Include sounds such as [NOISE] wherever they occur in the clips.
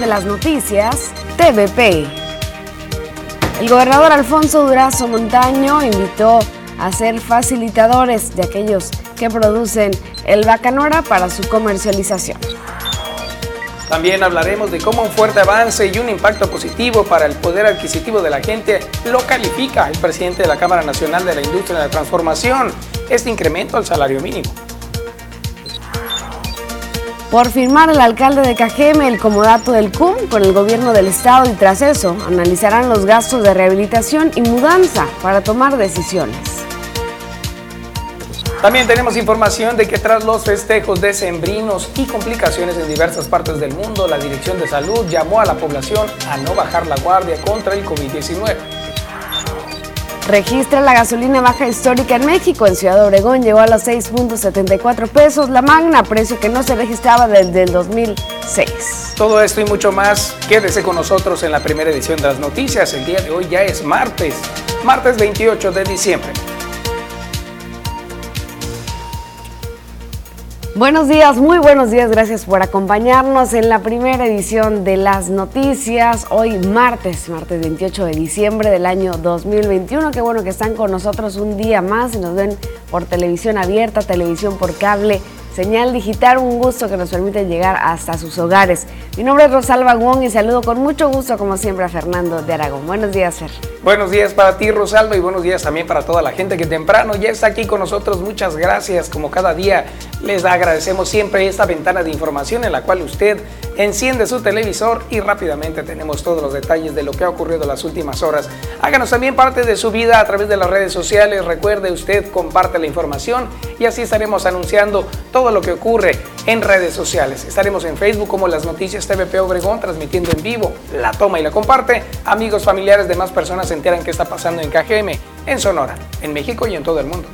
de las noticias TVP. El gobernador Alfonso Durazo Montaño invitó a ser facilitadores de aquellos que producen el bacanora para su comercialización. También hablaremos de cómo un fuerte avance y un impacto positivo para el poder adquisitivo de la gente lo califica el presidente de la Cámara Nacional de la Industria de la Transformación, este incremento al salario mínimo. Por firmar el alcalde de Cajeme el comodato del CUM con el gobierno del estado y tras eso analizarán los gastos de rehabilitación y mudanza para tomar decisiones. También tenemos información de que tras los festejos decembrinos y complicaciones en diversas partes del mundo, la Dirección de Salud llamó a la población a no bajar la guardia contra el COVID-19. Registra la gasolina baja histórica en México. En Ciudad Obregón llegó a los 6.74 pesos la magna, precio que no se registraba desde el 2006. Todo esto y mucho más, quédese con nosotros en la primera edición de las noticias. El día de hoy ya es martes, martes 28 de diciembre. Buenos días, muy buenos días, gracias por acompañarnos en la primera edición de las noticias. Hoy martes, martes 28 de diciembre del año 2021. Qué bueno que están con nosotros un día más nos ven por televisión abierta, televisión por cable señal digital, un gusto que nos permite llegar hasta sus hogares. Mi nombre es Rosalba Wong y saludo con mucho gusto, como siempre, a Fernando de Aragón. Buenos días, Fer. Buenos días para ti, Rosalba, y buenos días también para toda la gente que temprano ya está aquí con nosotros. Muchas gracias, como cada día les agradecemos siempre esta ventana de información en la cual usted enciende su televisor y rápidamente tenemos todos los detalles de lo que ha ocurrido en las últimas horas. Háganos también parte de su vida a través de las redes sociales. Recuerde, usted comparte la información y así estaremos anunciando todo lo que ocurre en redes sociales. Estaremos en Facebook como Las Noticias TVP Obregón transmitiendo en vivo. La toma y la comparte. Amigos, familiares, demás personas se enteran qué está pasando en KGM, en Sonora, en México y en todo el mundo.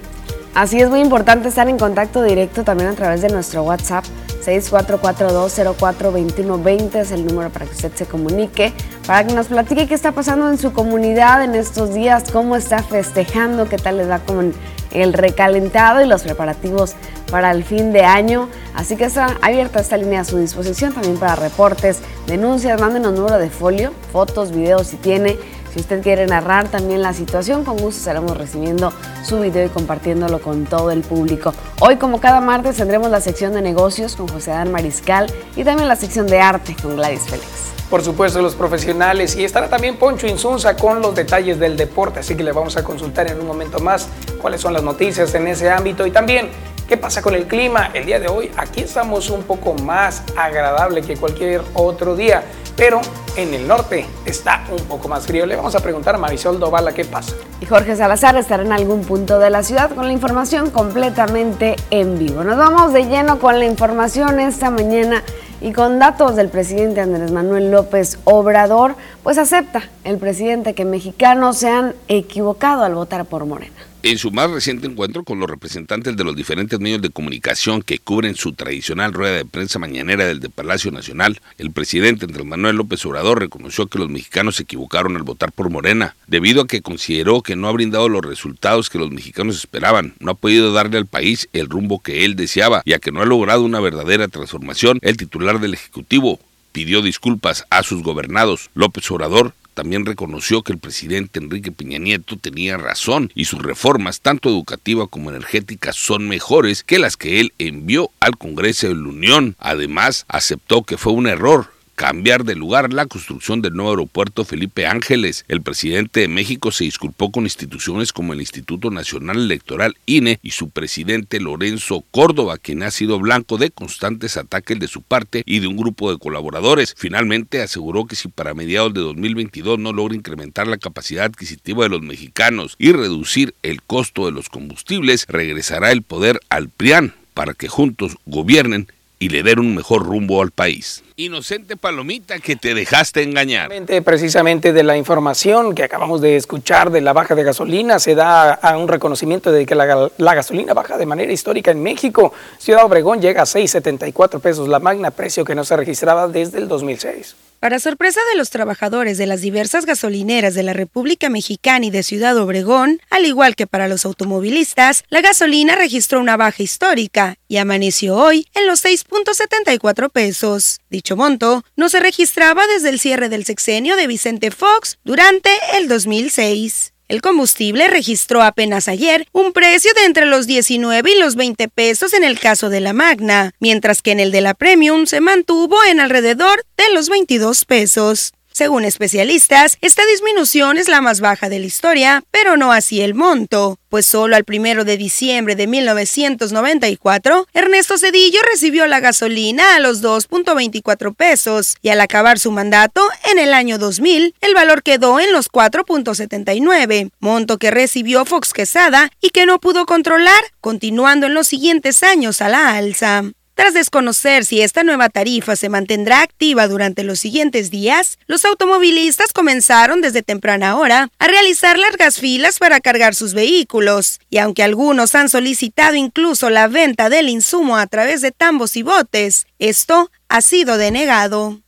Así es muy importante estar en contacto directo también a través de nuestro WhatsApp 6442042120 es el número para que usted se comunique, para que nos platique qué está pasando en su comunidad en estos días, cómo está festejando, qué tal les va con el recalentado y los preparativos para el fin de año. Así que está abierta esta línea a su disposición también para reportes, denuncias, mándenos número de folio, fotos, videos si tiene si usted quiere narrar también la situación, con gusto estaremos recibiendo su video y compartiéndolo con todo el público. Hoy, como cada martes, tendremos la sección de negocios con José Dan Mariscal y también la sección de arte con Gladys Félix. Por supuesto, los profesionales y estará también Poncho Insunza con los detalles del deporte, así que le vamos a consultar en un momento más cuáles son las noticias en ese ámbito y también ¿Qué pasa con el clima? El día de hoy aquí estamos un poco más agradable que cualquier otro día pero en el norte está un poco más frío. Le vamos a preguntar a Marisol Dovala qué pasa. Y Jorge Salazar estará en algún punto de la ciudad con la información completamente en vivo. Nos vamos de lleno con la información esta mañana y con datos del presidente Andrés Manuel López Obrador, pues acepta el presidente que mexicanos se han equivocado al votar por Morena. En su más reciente encuentro con los representantes de los diferentes medios de comunicación que cubren su tradicional rueda de prensa mañanera del de Palacio Nacional, el presidente Andrés Manuel López Obrador reconoció que los mexicanos se equivocaron al votar por Morena, debido a que consideró que no ha brindado los resultados que los mexicanos esperaban, no ha podido darle al país el rumbo que él deseaba, y a que no ha logrado una verdadera transformación, el titular del Ejecutivo pidió disculpas a sus gobernados. López Obrador también reconoció que el presidente Enrique Peña Nieto tenía razón y sus reformas, tanto educativas como energéticas, son mejores que las que él envió al Congreso de la Unión. Además, aceptó que fue un error cambiar de lugar la construcción del nuevo aeropuerto Felipe Ángeles. El presidente de México se disculpó con instituciones como el Instituto Nacional Electoral INE y su presidente Lorenzo Córdoba, quien ha sido blanco de constantes ataques de su parte y de un grupo de colaboradores. Finalmente aseguró que si para mediados de 2022 no logra incrementar la capacidad adquisitiva de los mexicanos y reducir el costo de los combustibles, regresará el poder al PRIAN para que juntos gobiernen y le den un mejor rumbo al país. Inocente Palomita, que te dejaste engañar. Precisamente de la información que acabamos de escuchar de la baja de gasolina, se da a un reconocimiento de que la, la gasolina baja de manera histórica en México. Ciudad Obregón llega a 6,74 pesos la magna, precio que no se registraba desde el 2006. Para sorpresa de los trabajadores de las diversas gasolineras de la República Mexicana y de Ciudad Obregón, al igual que para los automovilistas, la gasolina registró una baja histórica y amaneció hoy en los 6.74 pesos. Dicho monto no se registraba desde el cierre del sexenio de Vicente Fox durante el 2006. El combustible registró apenas ayer un precio de entre los 19 y los 20 pesos en el caso de la Magna, mientras que en el de la Premium se mantuvo en alrededor de los 22 pesos. Según especialistas, esta disminución es la más baja de la historia, pero no así el monto, pues solo al primero de diciembre de 1994, Ernesto Cedillo recibió la gasolina a los 2.24 pesos y al acabar su mandato en el año 2000, el valor quedó en los 4.79, monto que recibió Fox Quesada y que no pudo controlar, continuando en los siguientes años a la alza. Tras desconocer si esta nueva tarifa se mantendrá activa durante los siguientes días, los automovilistas comenzaron desde temprana hora a realizar largas filas para cargar sus vehículos, y aunque algunos han solicitado incluso la venta del insumo a través de tambos y botes, esto ha sido denegado.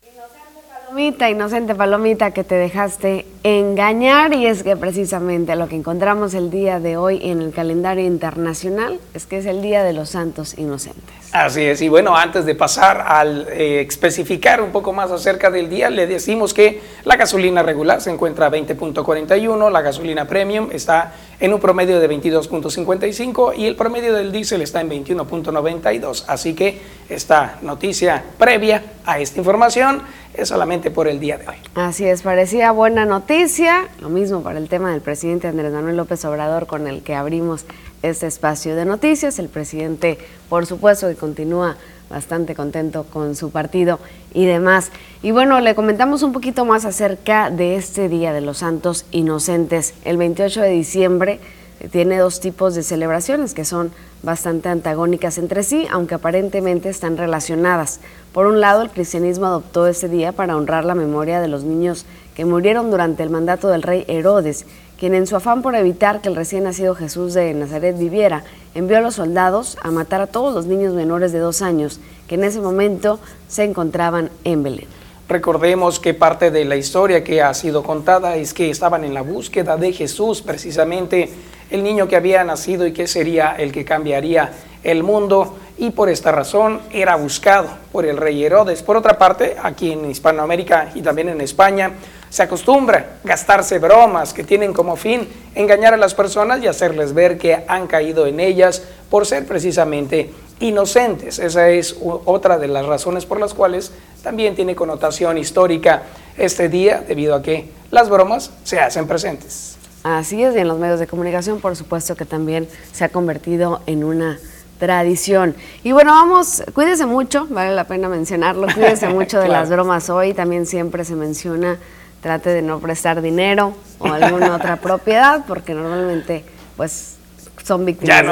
Palomita, inocente palomita, que te dejaste engañar y es que precisamente lo que encontramos el día de hoy en el calendario internacional es que es el Día de los Santos Inocentes. Así es, y bueno, antes de pasar al eh, especificar un poco más acerca del día, le decimos que la gasolina regular se encuentra a 20.41, la gasolina premium está en un promedio de 22.55 y el promedio del diésel está en 21.92. Así que esta noticia previa a esta información es solamente por el día de hoy. Así es, parecía buena noticia. Lo mismo para el tema del presidente Andrés Manuel López Obrador con el que abrimos este espacio de noticias. El presidente, por supuesto, que continúa bastante contento con su partido y demás. Y bueno, le comentamos un poquito más acerca de este Día de los Santos Inocentes. El 28 de diciembre eh, tiene dos tipos de celebraciones que son bastante antagónicas entre sí, aunque aparentemente están relacionadas. Por un lado, el cristianismo adoptó este día para honrar la memoria de los niños que murieron durante el mandato del rey Herodes, quien en su afán por evitar que el recién nacido Jesús de Nazaret viviera, envió a los soldados a matar a todos los niños menores de dos años que en ese momento se encontraban en Belén. Recordemos que parte de la historia que ha sido contada es que estaban en la búsqueda de Jesús, precisamente el niño que había nacido y que sería el que cambiaría el mundo y por esta razón era buscado por el rey Herodes. Por otra parte, aquí en Hispanoamérica y también en España, se acostumbra gastarse bromas que tienen como fin engañar a las personas y hacerles ver que han caído en ellas por ser precisamente inocentes. Esa es otra de las razones por las cuales también tiene connotación histórica este día, debido a que las bromas se hacen presentes. Así es, y en los medios de comunicación, por supuesto que también se ha convertido en una tradición. Y bueno, vamos, cuídese mucho, vale la pena mencionarlo, cuídese [LAUGHS] mucho de las bromas hoy, también siempre se menciona, trate de no prestar dinero o alguna otra [LAUGHS] propiedad, porque normalmente pues son víctimas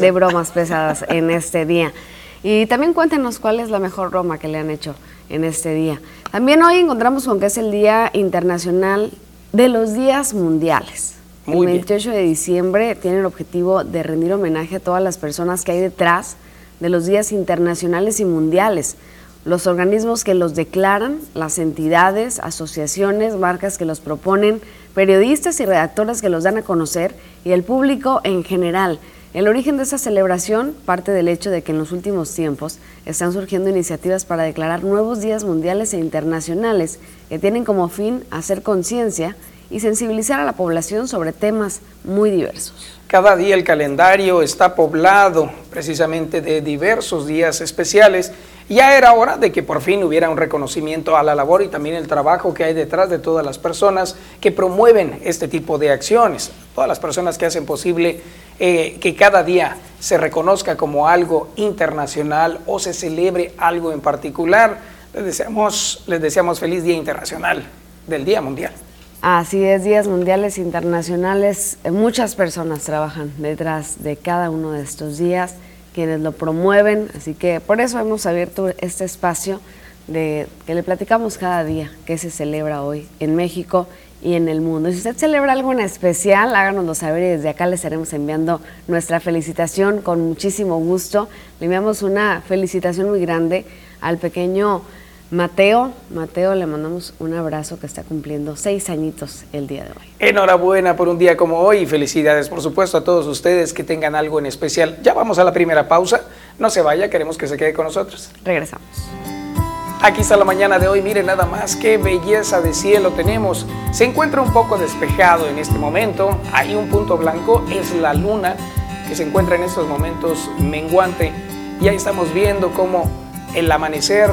de, bromas pesadas en este día. Y también cuéntenos cuál es la mejor broma que le han hecho en este día. También hoy encontramos con que es el Día Internacional de los Días Mundiales. el 28 de diciembre tiene el objetivo de rendir homenaje a todas las personas que hay detrás de los días internacionales y mundiales, los organismos que los declaran, las entidades, asociaciones, marcas que los proponen, periodistas y redactores que los dan a conocer y el público en general. El origen de esa celebración parte del hecho de que en los últimos tiempos están surgiendo iniciativas para declarar nuevos días mundiales e internacionales que tienen como fin hacer conciencia y sensibilizar a la población sobre temas muy diversos. Cada día el calendario está poblado precisamente de diversos días especiales ya era hora de que por fin hubiera un reconocimiento a la labor y también el trabajo que hay detrás de todas las personas que promueven este tipo de acciones, todas las personas que hacen posible eh, que cada día se reconozca como algo internacional o se celebre algo en particular. Les deseamos, les deseamos feliz Día Internacional del Día Mundial. Así es, días mundiales internacionales. Muchas personas trabajan detrás de cada uno de estos días quienes lo promueven, así que por eso hemos abierto este espacio de que le platicamos cada día que se celebra hoy en México y en el mundo. si usted celebra algo en especial, háganoslo saber y desde acá le estaremos enviando nuestra felicitación con muchísimo gusto. Le enviamos una felicitación muy grande al pequeño Mateo, Mateo, le mandamos un abrazo que está cumpliendo seis añitos el día de hoy. Enhorabuena por un día como hoy y felicidades, por supuesto, a todos ustedes que tengan algo en especial. Ya vamos a la primera pausa. No se vaya, queremos que se quede con nosotros. Regresamos. Aquí está la mañana de hoy, miren nada más qué belleza de cielo tenemos. Se encuentra un poco despejado en este momento, hay un punto blanco, es la luna que se encuentra en estos momentos menguante y ahí estamos viendo cómo el amanecer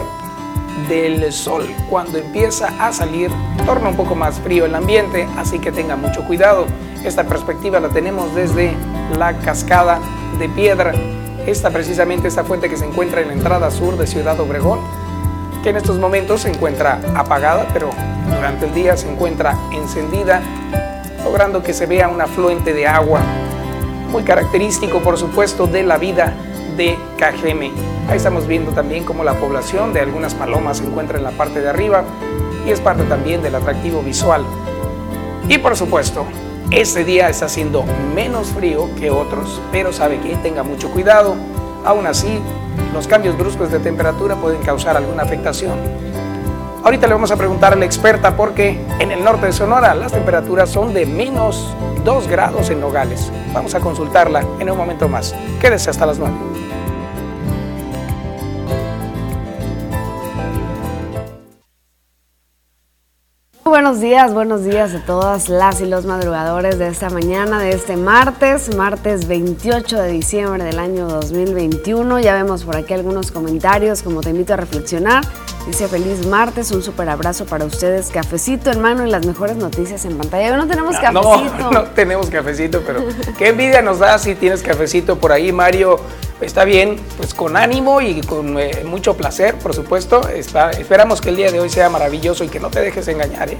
del sol cuando empieza a salir torna un poco más frío el ambiente, así que tenga mucho cuidado. Esta perspectiva la tenemos desde la cascada de piedra, esta precisamente esta fuente que se encuentra en la entrada sur de Ciudad Obregón, que en estos momentos se encuentra apagada, pero durante el día se encuentra encendida, logrando que se vea un afluente de agua, muy característico por supuesto de la vida de Cajeme. Ahí estamos viendo también cómo la población de algunas palomas se encuentra en la parte de arriba y es parte también del atractivo visual. Y por supuesto, este día está haciendo menos frío que otros, pero sabe que tenga mucho cuidado. Aún así, los cambios bruscos de temperatura pueden causar alguna afectación. Ahorita le vamos a preguntar a la experta porque en el norte de Sonora las temperaturas son de menos 2 grados en Nogales. Vamos a consultarla en un momento más. Quédese hasta las 9. buenos días, buenos días a todas las y los madrugadores de esta mañana, de este martes, martes 28 de diciembre del año 2021. Ya vemos por aquí algunos comentarios, como te invito a reflexionar. Dice feliz martes, un super abrazo para ustedes, cafecito en mano y las mejores noticias en pantalla. No tenemos cafecito. No, [LAUGHS] no tenemos cafecito, pero qué envidia nos da si tienes cafecito por ahí, Mario. Está bien, pues con ánimo y con eh, mucho placer, por supuesto. esperamos que el día de hoy sea maravilloso y que no te dejes engañar. ¿eh?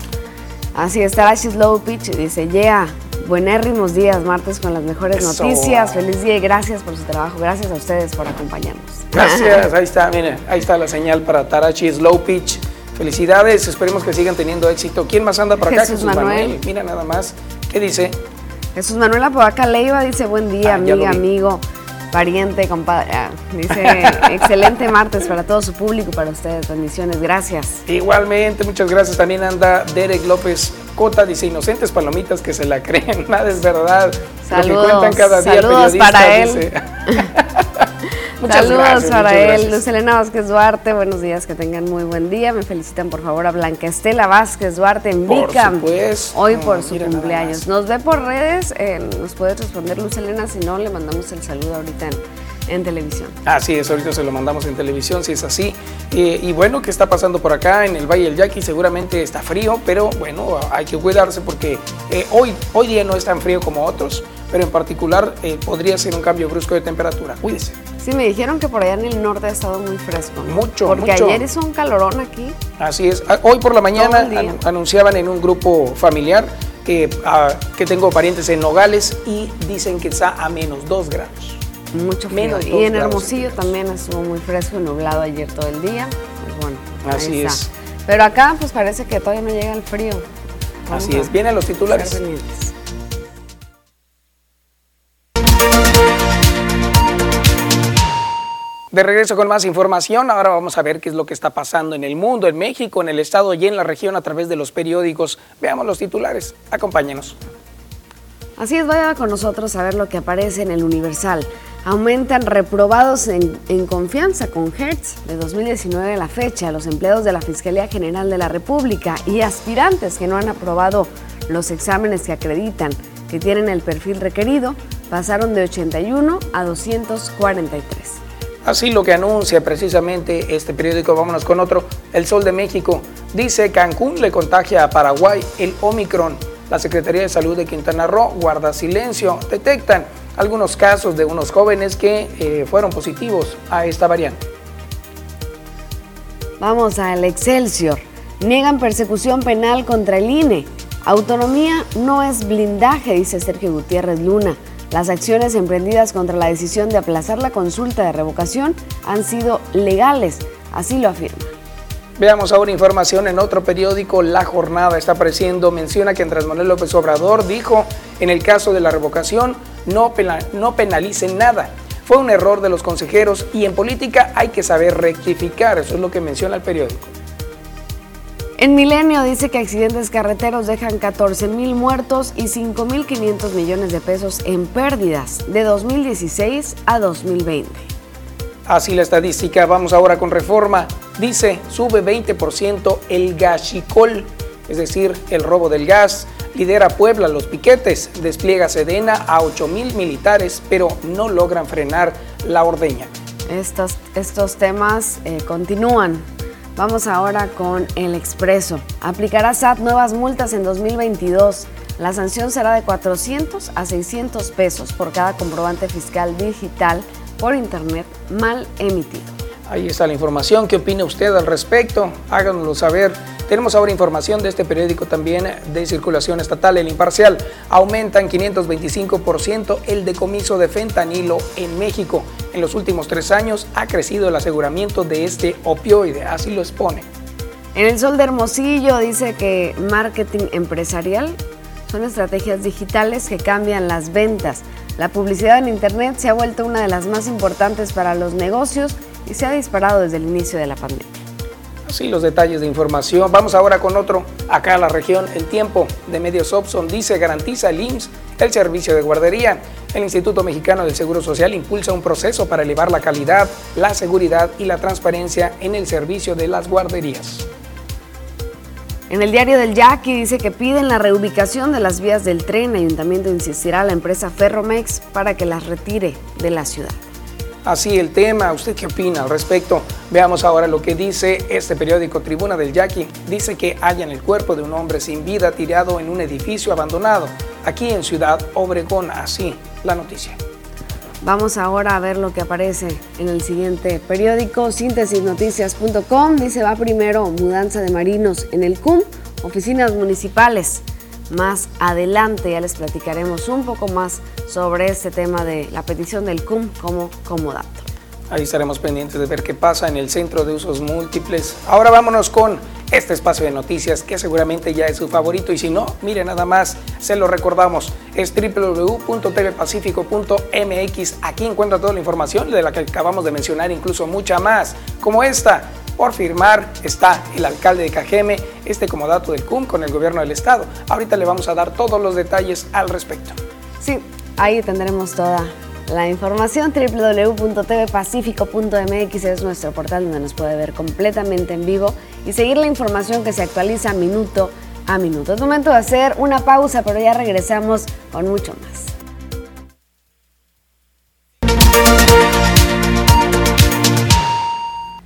Así es, Tarashi Slow Pitch dice, yeah, buenérrimos días, martes con las mejores noticias. Feliz día y gracias por su trabajo. Gracias a ustedes por acompañarnos. Gracias, [LAUGHS] ahí está, miren, ahí está la señal para Tarashi Slow Pitch. Felicidades, esperemos que sigan teniendo éxito. ¿Quién más anda por acá? Jesús, Manuel. Mira nada más. ¿Qué dice? Jesús Manuel Apodaca Leiva dice, buen día, ah, amiga, amigo pariente, compadre. Ah, dice, [LAUGHS] excelente martes para todo su público, para ustedes. Bendiciones, gracias. Igualmente, muchas gracias. También anda Derek López Cota, dice, inocentes palomitas que se la [LAUGHS] creen, nada es verdad. Saludos, Lo que cuentan cada día saludos para él. [LAUGHS] Muchas Saludos gracias, para él. Luz Elena Vázquez Duarte, buenos días, que tengan muy buen día. Me felicitan por favor a Blanca Estela Vázquez Duarte en Vicam. Hoy por su cumpleaños. Nos ve por redes, eh, nos puede responder Luz Elena, si no, le mandamos el saludo ahorita en, televisión. Así es, ahorita se lo mandamos en televisión, si es así. Eh, y bueno, ¿qué está pasando por acá en el Valle del Yaqui? Seguramente está frío, pero bueno, hay que cuidarse porque eh, hoy, hoy día no es tan frío como otros, pero en particular podría ser un cambio brusco de temperatura. Cuídese. Sí, me dijeron que por allá en el norte ha estado muy fresco. Mucho, Porque ayer hizo un calorón aquí. Así es. Ah, hoy por la mañana anunciaban en un grupo familiar que, ah, que tengo parientes en Nogales y dicen que está a menos 2 grados. Mucho frío. Menos y en Hermosillo también estuvo muy fresco y nublado ayer todo el día. Pues bueno, Así es. Pero acá pues parece que todavía no llega el frío. Así es. Vienen los titulares. De regreso con más información, ahora vamos a ver qué es lo que está pasando en el mundo, en México, en el estado y en la región a través de los periódicos. Veamos los titulares, acompáñenos. Así es, vaya con nosotros a ver lo que aparece en el Universal. Aumentan reprobados en, confianza con Hertz de 2019 a la fecha los empleados de la Fiscalía General de la República y aspirantes que no han aprobado los exámenes que acreditan que tienen el perfil requerido pasaron de 81 a 243. Así lo que anuncia precisamente este periódico, vámonos con otro, El Sol de México. Dice Cancún le contagia a Paraguay el Omicron. La Secretaría de Salud de Quintana Roo guarda silencio. Detectan algunos casos de unos jóvenes que eh, fueron positivos a esta variante. Vamos al Excelsior. Niegan persecución penal contra el INE. Autonomía no es blindaje, dice Sergio Gutiérrez Luna. Las acciones emprendidas contra la decisión de aplazar la consulta de revocación han sido legales, así lo afirma. Veamos ahora información en otro periódico, La Jornada está apareciendo, menciona que Andrés Manuel López Obrador dijo, en el caso de la revocación, no, no penalicen nada. Fue un error de los consejeros y en política hay que saber rectificar, eso es lo que menciona el periódico. En Milenio dice que accidentes carreteros dejan 14 mil muertos y 5 mil 500 millones de pesos en pérdidas de 2016 a 2020. Así la estadística, vamos ahora con reforma. Dice, sube 20% el gachicol, es decir, el robo del gas. Lidera Puebla los piquetes, despliega Sedena a 8 mil militares, pero no logran frenar la ordeña. Estos, estos temas eh, continúan Vamos ahora con el expreso. Aplicará SAT nuevas multas en 2022. La sanción será de 400 a 600 pesos por cada comprobante fiscal digital por Internet mal emitido. Ahí está la información. ¿Qué opina usted al respecto? Háganoslo saber tenemos ahora información de este periódico también de circulación estatal, el imparcial. Aumenta en 525% el decomiso de fentanilo en México. En los últimos tres años ha crecido el aseguramiento de este opioide, así lo expone. En el Sol de Hermosillo dice que marketing empresarial son estrategias digitales que cambian las ventas. La publicidad en Internet se ha vuelto una de las más importantes para los negocios y se ha disparado desde el inicio de la pandemia. Sí, los detalles de información. Vamos ahora con otro. Acá en la región, el tiempo de medios Opson dice garantiza el IMSS el servicio de guardería. El Instituto Mexicano del Seguro Social impulsa un proceso para elevar la calidad, la seguridad y la transparencia en el servicio de las guarderías. En el diario del Yaqui dice que piden la reubicación de las vías del tren. Ayuntamiento insistirá a la empresa Ferromex para que las retire de la ciudad así el tema. ¿Usted qué opina al respecto? Veamos ahora lo que dice este periódico Tribuna del Yaqui. Dice que hallan el cuerpo de un hombre sin vida tirado en un edificio abandonado aquí en Ciudad Obregón. Así la noticia. Vamos ahora a ver lo que aparece en el siguiente periódico, síntesisnoticias.com. Dice va primero mudanza de marinos en el CUM, oficinas municipales más adelante. Ya les platicaremos un poco más sobre este tema de la petición del CUM como comodato. Ahí estaremos pendientes de ver qué pasa en el Centro de Usos Múltiples. Ahora vámonos con este espacio de noticias que seguramente ya es su favorito y si no, mire nada más, se lo recordamos, es www.tvpacifico.mx. Aquí encuentra toda la información de la que acabamos de mencionar, incluso mucha más, como esta por firmar está el alcalde de Cajeme, este como dato del CUM con el gobierno del estado. Ahorita le vamos a dar todos los detalles al respecto. Sí, ahí tendremos toda la información. www.tvpacifico.mx es nuestro portal donde nos puede ver completamente en vivo y seguir la información que se actualiza minuto a minuto. Es momento de hacer una pausa, pero ya regresamos con mucho más.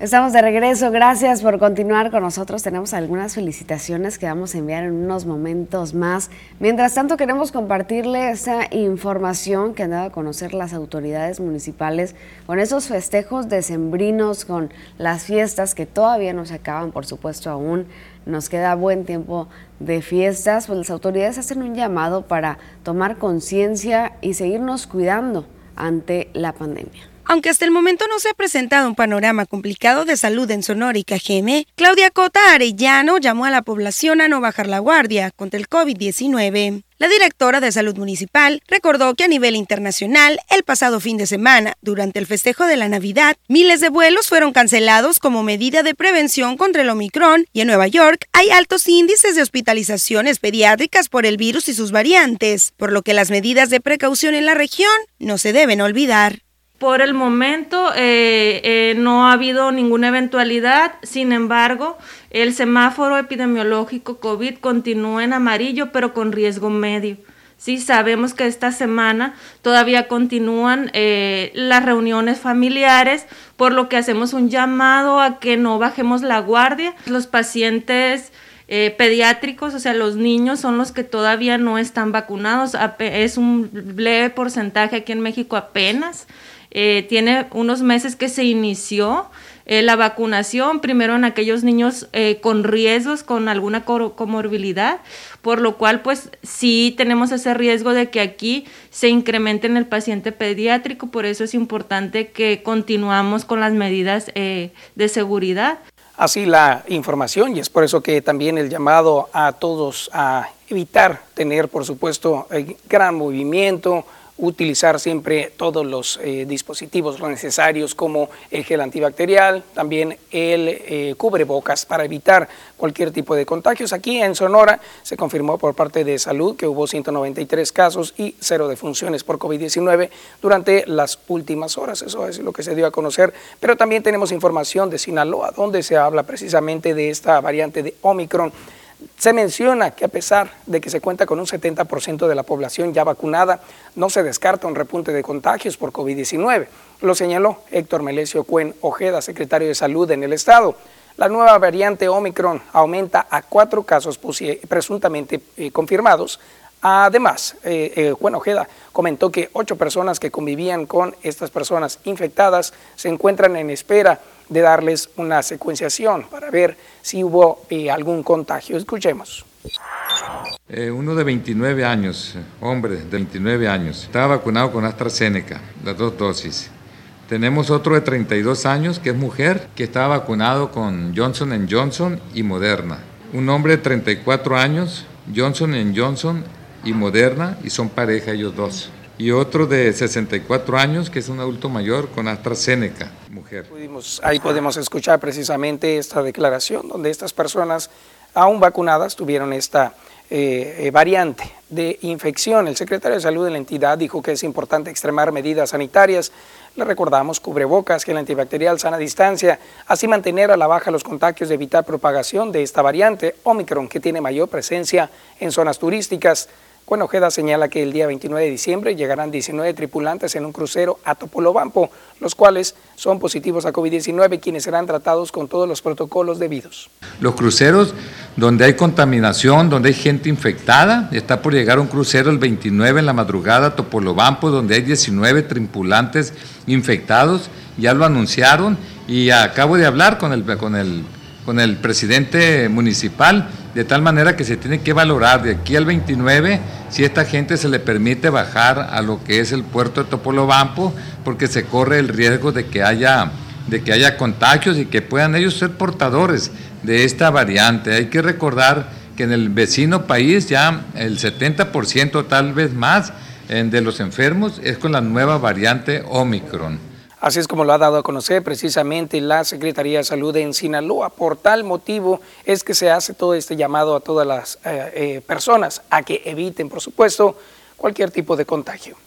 Estamos de regreso, gracias por continuar con nosotros. Tenemos algunas felicitaciones que vamos a enviar en unos momentos más. Mientras tanto, queremos compartirle esa información que han dado a conocer las autoridades municipales con esos festejos decembrinos, con las fiestas que todavía no se acaban, por supuesto, aún nos queda buen tiempo de fiestas. Pues las autoridades hacen un llamado para tomar conciencia y seguirnos cuidando ante la pandemia. Aunque hasta el momento no se ha presentado un panorama complicado de salud en Sonora y Cajeme, Claudia Cota Arellano llamó a la población a no bajar la guardia contra el COVID-19. La directora de Salud Municipal recordó que a nivel internacional, el pasado fin de semana, durante el festejo de la Navidad, miles de vuelos fueron cancelados como medida de prevención contra el Omicron y en Nueva York hay altos índices de hospitalizaciones pediátricas por el virus y sus variantes, por lo que las medidas de precaución en la región no se deben olvidar. Por el momento eh, eh, no ha habido ninguna eventualidad, sin embargo, el semáforo epidemiológico COVID continúa en amarillo, pero con riesgo medio. Sí, sabemos que esta semana todavía continúan eh, las reuniones familiares, por lo que hacemos un llamado a que no bajemos la guardia. Los pacientes pediátricos, o sea, los niños son los que todavía no están vacunados. Es un leve porcentaje aquí en México apenas. Eh, tiene unos meses que se inició eh, la vacunación, primero en aquellos niños eh, con riesgos, con alguna comorbilidad, por lo cual pues sí tenemos ese riesgo de que aquí se incremente en el paciente pediátrico, por eso es importante que continuamos con las medidas de seguridad. Así la información y es por eso que también el llamado a todos a evitar tener, por supuesto, gran movimiento, utilizar siempre todos los eh, dispositivos necesarios como el gel antibacterial, también el eh, cubrebocas para evitar cualquier tipo de contagios. Aquí en Sonora se confirmó por parte de salud que hubo 193 casos y cero defunciones por COVID-19 durante las últimas horas. Eso es lo que se dio a conocer. Pero también tenemos información de Sinaloa, donde se habla precisamente de esta variante de Omicron se menciona que a pesar de que se cuenta con un 70% de la población ya vacunada, no se descarta un repunte de contagios por COVID-19. Lo señaló Héctor Melesio Cuen Ojeda, secretario de Salud en el Estado. La nueva variante Omicron aumenta a cuatro casos presuntamente eh, confirmados. Además, eh, eh, Ojeda comentó que ocho personas que convivían con estas personas infectadas se encuentran en espera de darles una secuenciación para ver si hubo eh, algún contagio. Escuchemos. Eh, uno de 29 años, hombre de 29 años, estaba vacunado con AstraZeneca, las dos dosis. Tenemos otro de 32 años, que es mujer, que estaba vacunado con Johnson Johnson y Moderna. Un hombre de 34 años, Johnson Johnson y Moderna, y son pareja ellos dos y otro de 64 años, que es un adulto mayor, con AstraZeneca, ahí podemos escuchar precisamente esta declaración, donde estas personas aún vacunadas tuvieron esta eh, eh, variante de infección. El secretario de Salud de la entidad dijo que es importante extremar medidas sanitarias. Le recordamos cubrebocas, gel antibacterial, sana distancia, así mantener a la baja los contagios de evitar propagación de esta variante Omicron, que tiene mayor presencia en zonas turísticas. Bueno, Ojeda señala que el día 29 de diciembre llegarán 19 tripulantes en un crucero a Topolobampo, los cuales son positivos a COVID-19, quienes serán tratados con todos los protocolos debidos. Los cruceros donde hay contaminación, donde hay gente infectada, está por llegar un crucero el 29 en la madrugada a Topolobampo, donde hay 19 tripulantes infectados, ya lo anunciaron y acabo de hablar con el, con el, con el presidente municipal de tal manera que se tiene que valorar de aquí al 29 si esta gente se le permite bajar a lo que es el puerto de Topolobampo, porque se corre el riesgo de que haya de que haya contagios y que puedan ellos ser portadores de esta variante. Hay que recordar que en el vecino país ya el 70% tal vez más de los enfermos es con la nueva variante Omicron. Así es como lo ha dado a conocer precisamente la Secretaría de Salud en Sinaloa. Por tal motivo es que se hace todo este llamado a todas las eh, eh, personas a que eviten, por supuesto, cualquier tipo de contagio.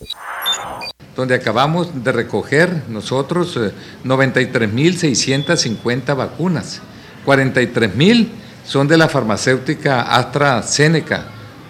Donde acabamos de recoger nosotros 93.650 eh, vacunas, 43.000 son de la farmacéutica AstraZeneca,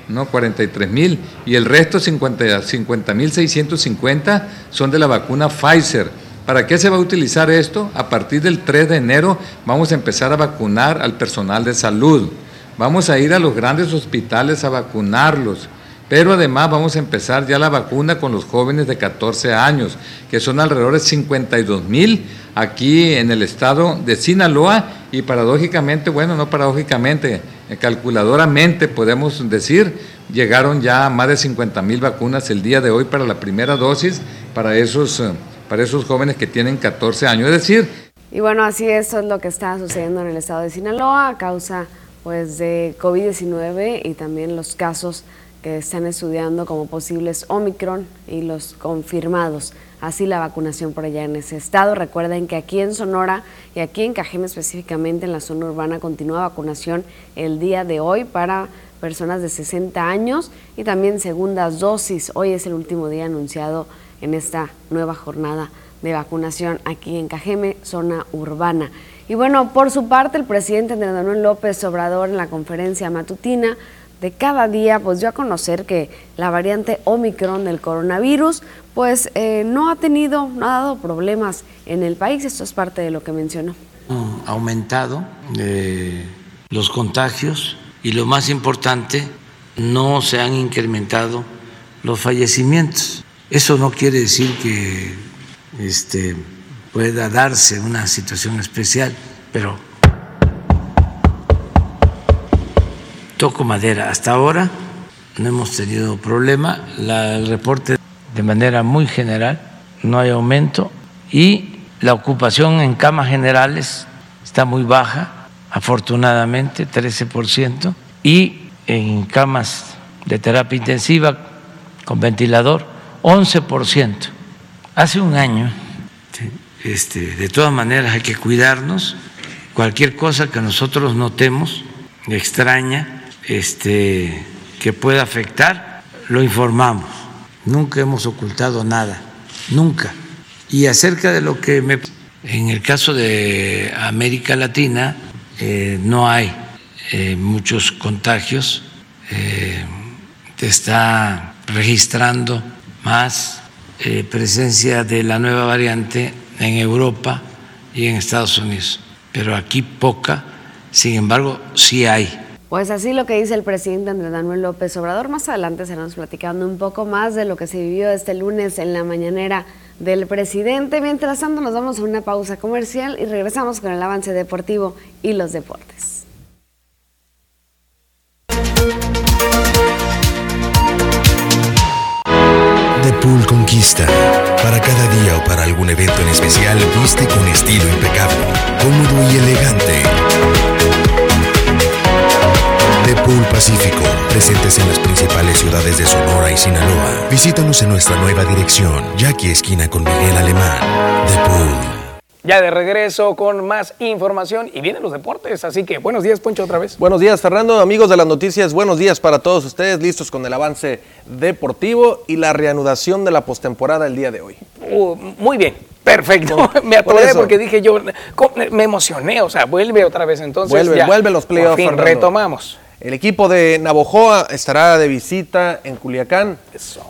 ¿no? 43.000 y el resto 50.650 50, son de la vacuna Pfizer ¿Para qué se va a utilizar esto? A partir del 3 de enero vamos a empezar a vacunar al personal de salud. Vamos a ir a los grandes hospitales a vacunarlos. Pero además vamos a empezar ya la vacuna con los jóvenes de 14 años, que son alrededor de 52 mil aquí en el estado de Sinaloa y paradójicamente, bueno, no paradójicamente, eh, calculadoramente podemos decir, llegaron ya más de 50 mil vacunas el día de hoy para la primera dosis para esos eh, para esos jóvenes que tienen 14 años. Es decir... Y bueno, así eso es lo que está sucediendo en el estado de Sinaloa a causa pues de COVID-19 y también los casos que están estudiando como posibles Omicron y los confirmados. Así la vacunación por allá en ese estado. Recuerden que aquí en Sonora y aquí en Cajeme específicamente en la zona urbana continúa vacunación el día de hoy para personas de 60 años y también segundas dosis. Hoy es el último día anunciado en esta nueva jornada de vacunación aquí en Cajeme, zona urbana. Y bueno, por su parte, el presidente Andrés Manuel López Obrador en la conferencia matutina de cada día, pues dio a conocer que la variante Omicron del coronavirus, pues eh, no ha tenido, no ha dado problemas en el país. Esto es parte de lo que mencionó. Ha aumentado los contagios y lo más importante, no se han incrementado los fallecimientos. Eso no quiere decir que este, pueda darse una situación especial, pero toco madera. Hasta ahora no hemos tenido problema. el reporte de manera muy general, no hay aumento y la ocupación en camas generales está muy baja, afortunadamente, 13%, y en camas de terapia intensiva con ventilador 11%. Hace un año, este, de todas maneras hay que cuidarnos. Cualquier cosa que nosotros notemos extraña, este, que pueda afectar, lo informamos. Nunca hemos ocultado nada, nunca. Y acerca de lo que me... En el caso de América Latina eh, no hay eh, muchos contagios, eh, está registrando más presencia de la nueva variante en Europa y en Estados Unidos, pero aquí poca, sin embargo sí hay pues así lo que dice el presidente Andrés Manuel López Obrador. Más adelante estaremos platicando un poco más de lo que se vivió este lunes en la mañanera del presidente. Mientras tanto, nos vamos a una pausa comercial y regresamos con el avance deportivo y los deportes. Para cada día o para algún evento en especial, viste con estilo impecable, cómodo y elegante de Pool Pacífico, presentes en las principales ciudades de Sonora y Sinaloa. Visítanos en nuestra nueva dirección, Jackie Esquina con Miguel Alemán. De Pool. Ya de regreso con más información y vienen los deportes, así que buenos días Poncho otra vez. Buenos días Fernando, amigos de las noticias, buenos días para todos ustedes, listos con el avance deportivo y la reanudación de la postemporada el día de hoy. Uh, muy bien, Perfecto, [LAUGHS] me atoré porque dije yo, me emocioné, o sea, vuelve otra vez entonces. Vuelve, vuelve los playoffs. retomamos. El equipo de Navojoa estará de visita en Culiacán.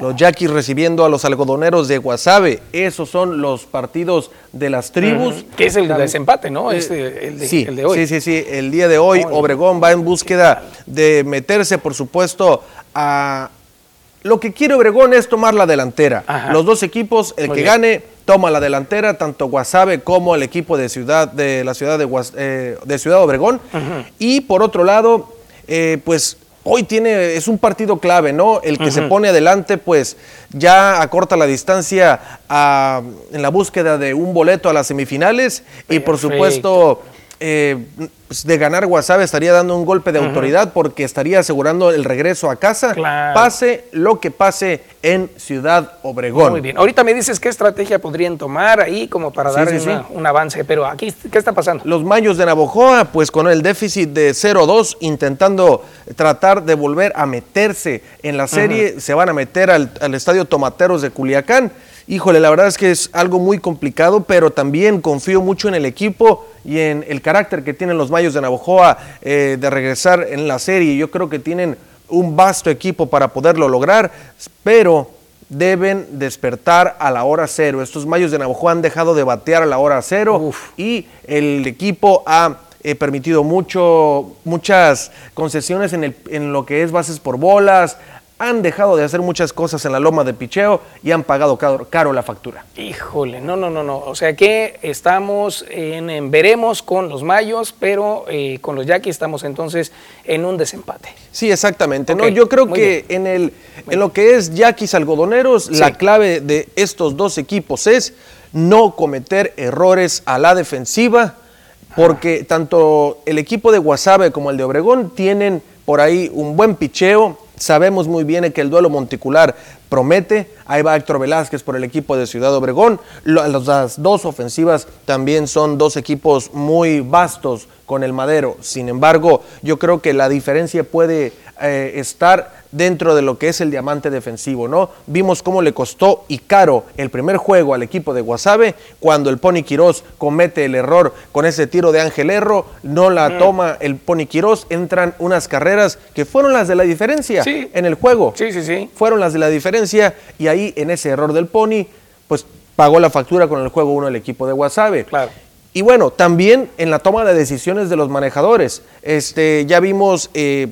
Los yaquis recibiendo a los algodoneros de Guasave. Esos son los partidos de las tribus. Que es el desempate, ¿no? Eh, este, el, de, sí, el, de, hoy. Sí, sí, sí. El día de hoy, Obregón va en búsqueda de meterse, por supuesto, a. Lo que quiere Obregón es tomar la delantera. Los dos equipos, el que gane, toma la delantera, tanto Guasave como el equipo de ciudad de la ciudad de, eh, de Ciudad Obregón. Y por otro lado, eh, pues hoy tiene, es un partido clave, ¿no? El que se pone adelante, pues ya acorta la distancia en la búsqueda de un boleto a las semifinales y por supuesto eh, pues, de ganar Guasave estaría dando un golpe de autoridad porque estaría asegurando el regreso a casa, pase lo que pase en Ciudad Obregón. Muy bien. Ahorita me dices qué estrategia podrían tomar ahí como para dar un avance, pero aquí, ¿qué está pasando? Los Mayos de Navojoa, pues con el déficit de 0-2, intentando tratar de volver a meterse en la serie, se van a meter al, al Estadio Tomateros de Culiacán. Híjole, la verdad es que es algo muy complicado, pero también confío mucho en el equipo y en el carácter que tienen los Mayos de Navojoa eh, de regresar en la serie. Yo creo que tienen un vasto equipo para poderlo lograr, pero deben despertar a la hora cero. Estos Mayos de Navojoa han dejado de batear a la hora cero y el equipo ha eh, permitido mucho, muchas concesiones en, el, en lo que es bases por bolas, han dejado de hacer muchas cosas en la loma de picheo y han pagado caro, la factura. Híjole, no, no, no, no. O sea que estamos en, veremos con los mayos, pero eh, con los yaquis estamos entonces en un desempate. Sí, exactamente. no, yo creo que en, el, en lo que es yaquis algodoneros, la clave de estos dos equipos es no cometer errores a la defensiva, porque tanto el equipo de Guasave como el de Obregón tienen por ahí un buen picheo Sabemos muy bien que el duelo monticular promete. Ahí va Héctor Velázquez por el equipo de Ciudad Obregón. Las dos ofensivas también son dos equipos muy vastos con el Madero. Sin embargo, yo creo que la diferencia puede eh, estar dentro de lo que es el diamante defensivo, ¿no? Vimos cómo le costó y caro el primer juego al equipo de Guasave cuando el Pony Quirós comete el error con ese tiro de Ángel Erro, no la mm. toma el Pony Quirós, entran unas carreras que fueron las de la diferencia en el juego. Sí, sí, sí. Fueron las de la diferencia y ahí en ese error del Pony, pues pagó la factura con el juego uno el equipo de Guasave. Claro. Y bueno, también en la toma de decisiones de los manejadores. Este, ya vimos eh,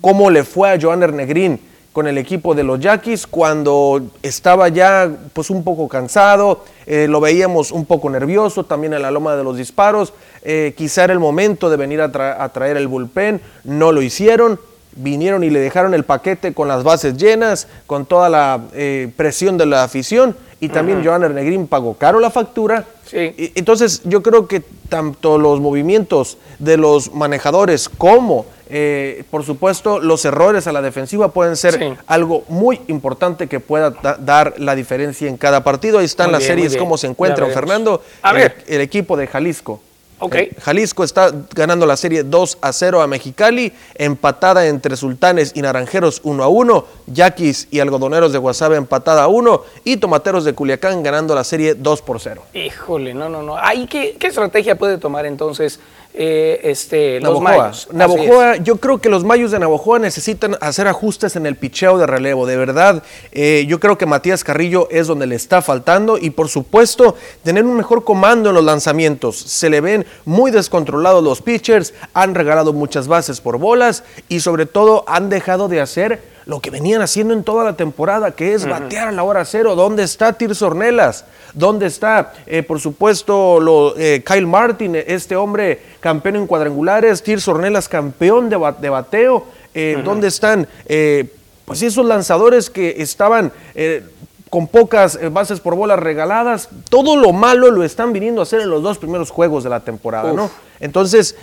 cómo le fue a Joan Negrín con el equipo de los Yaquis cuando estaba ya pues un poco cansado, eh, lo veíamos un poco nervioso también en la loma de los disparos, eh, quizá era el momento de venir a, traer el bullpen, no lo hicieron, vinieron y le dejaron el paquete con las bases llenas, con toda la eh, presión de la afición y también Joan Ernegrín pagó caro la factura. entonces yo creo que tanto los movimientos de los manejadores como Eh, por supuesto, los errores a la defensiva pueden ser algo muy importante que pueda dar la diferencia en cada partido. Ahí están las series, cómo se encuentran, Fernando. A ver. el equipo de Jalisco. Okay. Jalisco está ganando la serie 2 a 0 a Mexicali, empatada entre Sultanes y Naranjeros 1 a 1, Yaquis y Algodoneros de Guasave empatada a 1 y Tomateros de Culiacán ganando la serie 2 por 0. Híjole, no, no, no. Ahí, ¿qué, ¿Qué estrategia puede tomar entonces eh, este, los Mayos. Navojoa, yo creo que los Mayos de Navojoa necesitan hacer ajustes en el picheo de relevo. De verdad, eh, yo creo que Matías Carrillo es donde le está faltando y por supuesto tener un mejor comando en los lanzamientos. Se le ven muy descontrolados los pitchers, han regalado muchas bases por bolas y sobre todo han dejado de hacer lo que venían haciendo en toda la temporada, que es batear a la hora cero. ¿Dónde está Tirso Ornelas? ¿Dónde está, eh, por supuesto, lo, eh, Kyle Martin, este hombre campeón en cuadrangulares, Tirso Ornelas campeón de, bateo? Eh, ¿Dónde están pues esos lanzadores que estaban con pocas bases por bolas regaladas? Todo lo malo lo están viniendo a hacer en los dos primeros juegos de la temporada, ¿no? Entonces,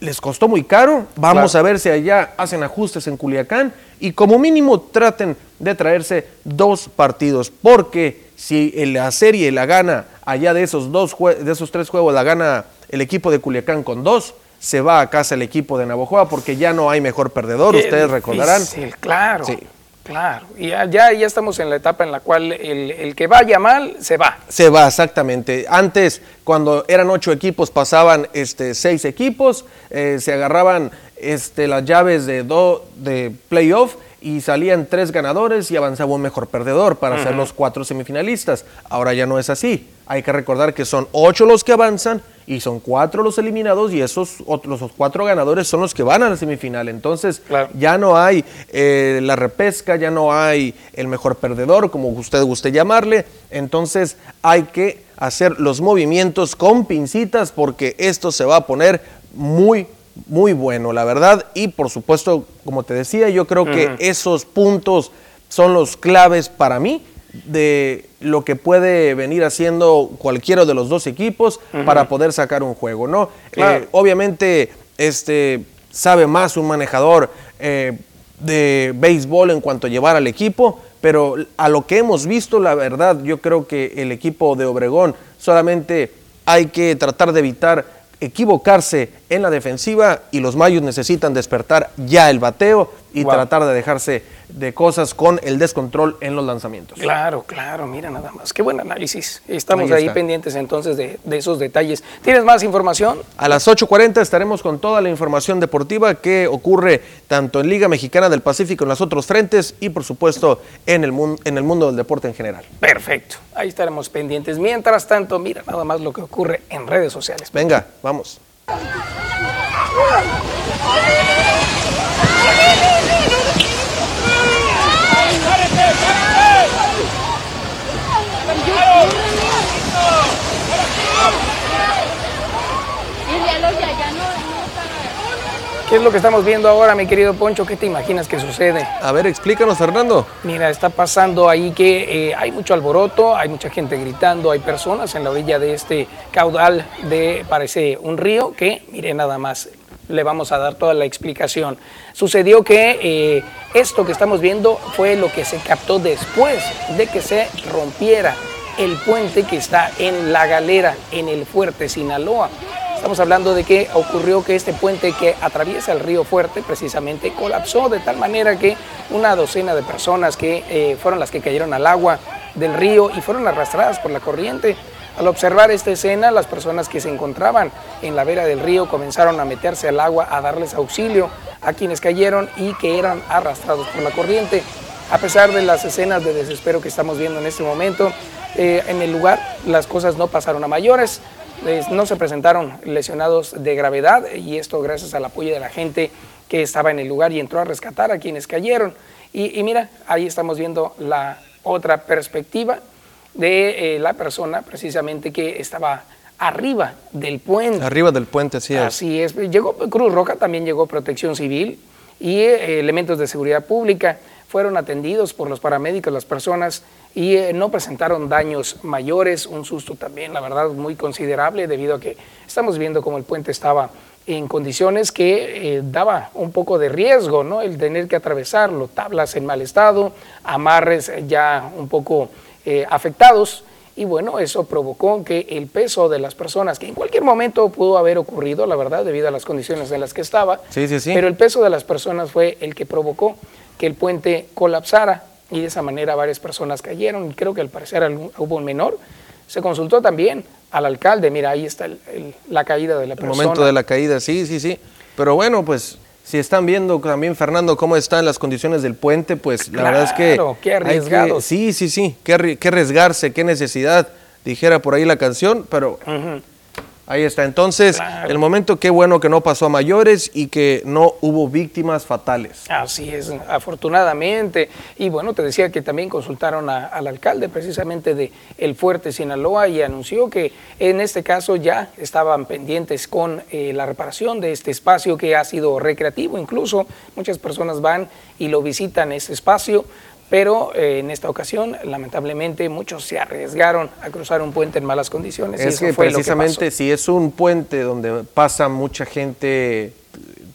les costó muy caro. Vamos a ver si allá hacen ajustes en Culiacán y como mínimo traten de traerse dos partidos, porque si la serie la gana allá de esos, dos de esos tres juegos, la gana el equipo de Culiacán con dos, se va a casa el equipo de Navojoa porque ya no hay mejor perdedor, ustedes recordarán. Sí, claro. Sí. Claro, y ya, ya, estamos en la etapa en la cual el, que vaya mal se va. Se va, exactamente. Antes, cuando eran ocho equipos, pasaban este, seis equipos, eh, se agarraban este, las llaves de, do, de playoff y salían tres ganadores y avanzaba un mejor perdedor para ser los cuatro semifinalistas. Ahora ya no es así. Hay que recordar que son ocho los que avanzan y son cuatro los eliminados y esos otros los cuatro ganadores son los que van a la semifinal. Entonces ya no hay eh, la repesca, ya no hay el mejor perdedor, como usted guste llamarle. Entonces hay que hacer los movimientos con pincitas porque esto se va a poner muy muy bueno, la verdad. Y por supuesto, como te decía, yo creo que esos puntos son los claves para mí de lo que puede venir haciendo cualquiera de los dos equipos para poder sacar un juego, ¿no? Eh, obviamente, este sabe más un manejador eh, de béisbol en cuanto a llevar al equipo, pero a lo que hemos visto, la verdad, yo creo que el equipo de Obregón solamente hay que tratar de evitar equivocarse en la defensiva y los Mayos necesitan despertar ya el bateo y tratar de dejarse de cosas con el descontrol en los lanzamientos. Claro, claro, mira nada más. Qué buen análisis. Estamos ahí, pendientes entonces de, esos detalles. ¿Tienes más información? A las 8.40 estaremos con toda la información deportiva que ocurre tanto en Liga Mexicana del Pacífico en los otros frentes y por supuesto en el, en el mundo del deporte en general. Perfecto, ahí estaremos pendientes. Mientras tanto, mira nada más lo que ocurre en redes sociales. Venga, vamos. ¿Qué es lo que estamos viendo ahora, mi querido Poncho? ¿Qué te imaginas que sucede? A ver, explícanos, Fernando. Mira, está pasando ahí que eh, hay mucho alboroto, hay mucha gente gritando, hay personas en la orilla de este caudal de, parece, un río que, mire, nada más, le vamos a dar toda la explicación. Sucedió que eh, esto que estamos viendo fue lo que se captó después de que se rompiera el puente que está en la galera, en el fuerte Sinaloa. Estamos hablando de que ocurrió que este puente que atraviesa el río Fuerte precisamente colapsó de tal manera que una docena de personas que eh, fueron las que cayeron al agua del río y fueron arrastradas por la corriente. Al observar esta escena, las personas que se encontraban en la vera del río comenzaron a meterse al agua a darles auxilio a quienes cayeron y que eran arrastrados por la corriente. A pesar de las escenas de desespero que estamos viendo en este momento, eh, en el lugar las cosas no pasaron a mayores no se presentaron lesionados de gravedad y esto gracias al apoyo de la gente que estaba en el lugar y entró a rescatar a quienes cayeron. Y, mira, ahí estamos viendo la otra perspectiva de eh, la persona precisamente que estaba arriba del puente. Arriba del puente, así es. Así es. Llegó Cruz Roja, también llegó Protección Civil y eh, elementos de seguridad pública fueron atendidos por los paramédicos, las personas, y eh, no presentaron daños mayores, un susto también, la verdad, muy considerable, debido a que estamos viendo cómo el puente estaba en condiciones que eh, daba un poco de riesgo, ¿no? El tener que atravesarlo, tablas en mal estado, amarres ya un poco eh, afectados. Y bueno, eso provocó que el peso de las personas, que en cualquier momento pudo haber ocurrido, la verdad, debido a las condiciones en las que estaba, sí, sí, sí. pero el peso de las personas fue el que provocó que el puente colapsara y de esa manera varias personas cayeron. Y creo que al parecer hubo un menor. Se consultó también al alcalde, mira, ahí está la caída de la persona. El momento de la caída, sí, sí, sí. Pero bueno, pues si están viendo también, Fernando, cómo están las condiciones del puente, pues la verdad es que... qué arriesgado. sí, sí, sí, qué, qué, arriesgarse, qué necesidad, dijera por ahí la canción, pero... Ahí está. Entonces, el momento, qué bueno que no pasó a mayores y que no hubo víctimas fatales. Así es, afortunadamente. Y bueno, te decía que también consultaron al alcalde precisamente de El Fuerte Sinaloa y anunció que en este caso ya estaban pendientes con eh, la reparación de este espacio que ha sido recreativo. Incluso muchas personas van y lo visitan ese espacio pero eh, en esta ocasión, lamentablemente, muchos se arriesgaron a cruzar un puente en malas condiciones. Es que precisamente si es un puente donde pasa mucha gente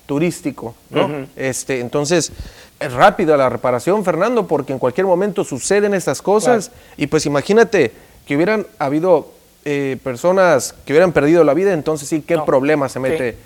turístico, ¿no? este, entonces es rápida la reparación, Fernando, porque en cualquier momento suceden estas cosas y pues imagínate que hubieran habido eh, personas que hubieran perdido la vida, entonces sí, ¿qué problema se mete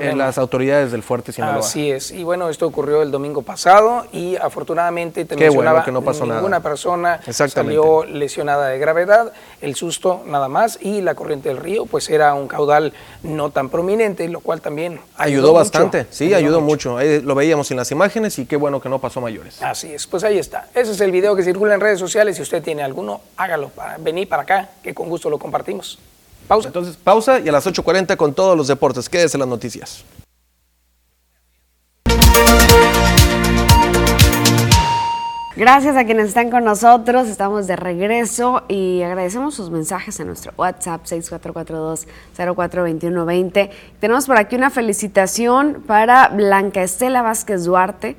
en las autoridades del Fuerte Sinaloa? Así es, y bueno, esto ocurrió el domingo pasado y afortunadamente te mencionaba, que no pasó ninguna persona salió lesionada de gravedad, el susto nada más y la corriente del río pues era un caudal no tan prominente, lo cual también ayudó, bastante, sí, ayudó, mucho. lo veíamos en las imágenes y qué bueno que no pasó mayores. Así es, pues ahí está, ese es el video que circula en redes sociales, si usted tiene alguno, hágalo, para venir para acá, que con gusto lo compartimos Pausa. Entonces, pausa y a las 8.40 con todos los deportes. Quédese en las noticias. Gracias a quienes están con nosotros, estamos de regreso y agradecemos sus mensajes en nuestro WhatsApp 6442-042120. Tenemos por aquí una felicitación para Blanca Estela Vázquez Duarte,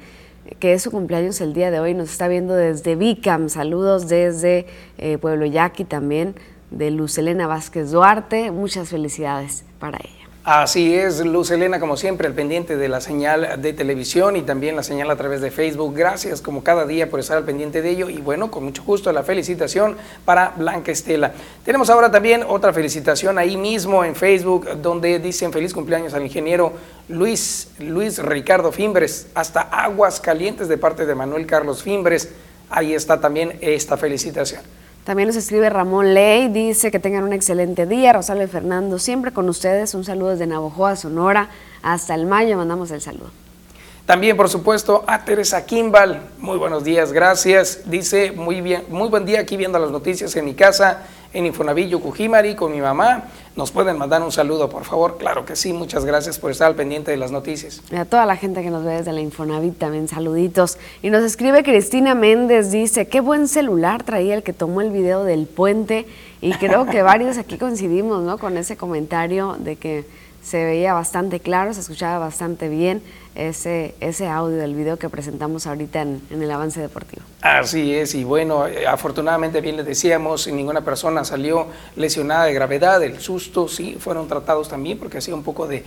que es su cumpleaños el día de hoy, nos está viendo desde Vicam, saludos desde eh, Pueblo Yaqui también, de Luz Elena Vázquez Duarte. Muchas felicidades para ella. Así es, Luz Elena, como siempre, al pendiente de la señal de televisión y también la señal a través de Facebook. Gracias, como cada día, por estar al pendiente de ello. Y bueno, con mucho gusto, la felicitación para Blanca Estela. Tenemos ahora también otra felicitación ahí mismo en Facebook, donde dicen feliz cumpleaños al ingeniero Luis, Luis Ricardo Fimbres, hasta Aguas Calientes de parte de Manuel Carlos Fimbres. Ahí está también esta felicitación. También nos escribe Ramón Ley, dice que tengan un excelente día. Rosalba Fernando, siempre con ustedes. Un saludo desde Navojoa, Sonora. Hasta el mayo mandamos el saludo. También, por supuesto, a Teresa Kimball. Muy buenos días, gracias. Dice, muy bien, muy buen día aquí viendo las noticias en mi casa en Infonavillo Cujimari con mi mamá. ¿Nos pueden mandar un saludo, por favor? Claro que sí, muchas gracias por estar al pendiente de las noticias. Y a toda la gente que nos ve desde la Infonavit también saluditos. Y nos escribe Cristina Méndez, dice, qué buen celular traía el que tomó el video del puente. Y creo que varios aquí coincidimos, ¿no? Con ese comentario de que se veía bastante claro, se escuchaba bastante bien ese, ese audio del video que presentamos ahorita en, el avance deportivo. Así es, y bueno, eh, afortunadamente bien les decíamos, ninguna persona salió lesionada de gravedad, el susto sí fueron tratados también porque hacía un poco de,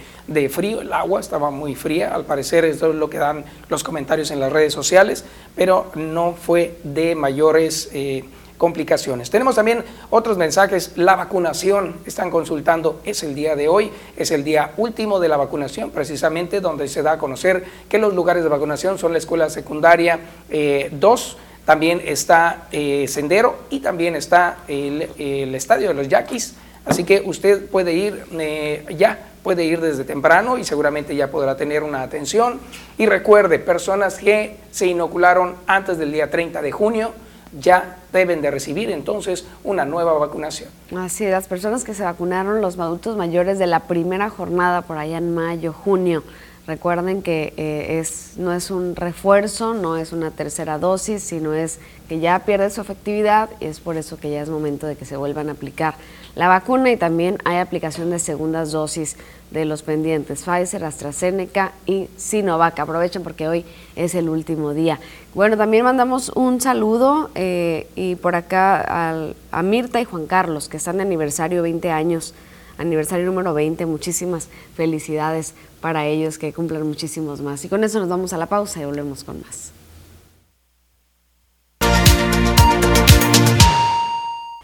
frío, el agua estaba muy fría, al parecer eso es lo que dan los comentarios en las redes sociales, pero no fue de mayores... Eh, complicaciones. Tenemos también otros mensajes. La vacunación, están consultando, es el día de hoy, es el día último de la vacunación, precisamente donde se da a conocer que los lugares de vacunación son la escuela secundaria 2. Eh, también está eh, Sendero y también está el, estadio de los Yaquis. Así que usted puede ir eh, ya, puede ir desde temprano y seguramente ya podrá tener una atención. Y recuerde, personas que se inocularon antes del día 30 de junio, ya deben de recibir entonces una nueva vacunación. Así las personas que se vacunaron, los adultos mayores de la primera jornada por allá en mayo, junio, recuerden que eh, es, no es un refuerzo, no es una tercera dosis, sino es que ya pierde su efectividad y es por eso que ya es momento de que se vuelvan a aplicar la vacuna y también hay aplicación de segundas dosis de los pendientes Pfizer, AstraZeneca y Sinovac. Aprovechen porque hoy es el último día. Bueno, también mandamos un saludo eh, y por acá a Mirta y Juan Carlos, que están de aniversario 20 años aniversario número 20. Muchísimas felicidades para ellos, que cumplan muchísimos más. Y con eso nos vamos a la pausa y volvemos con más.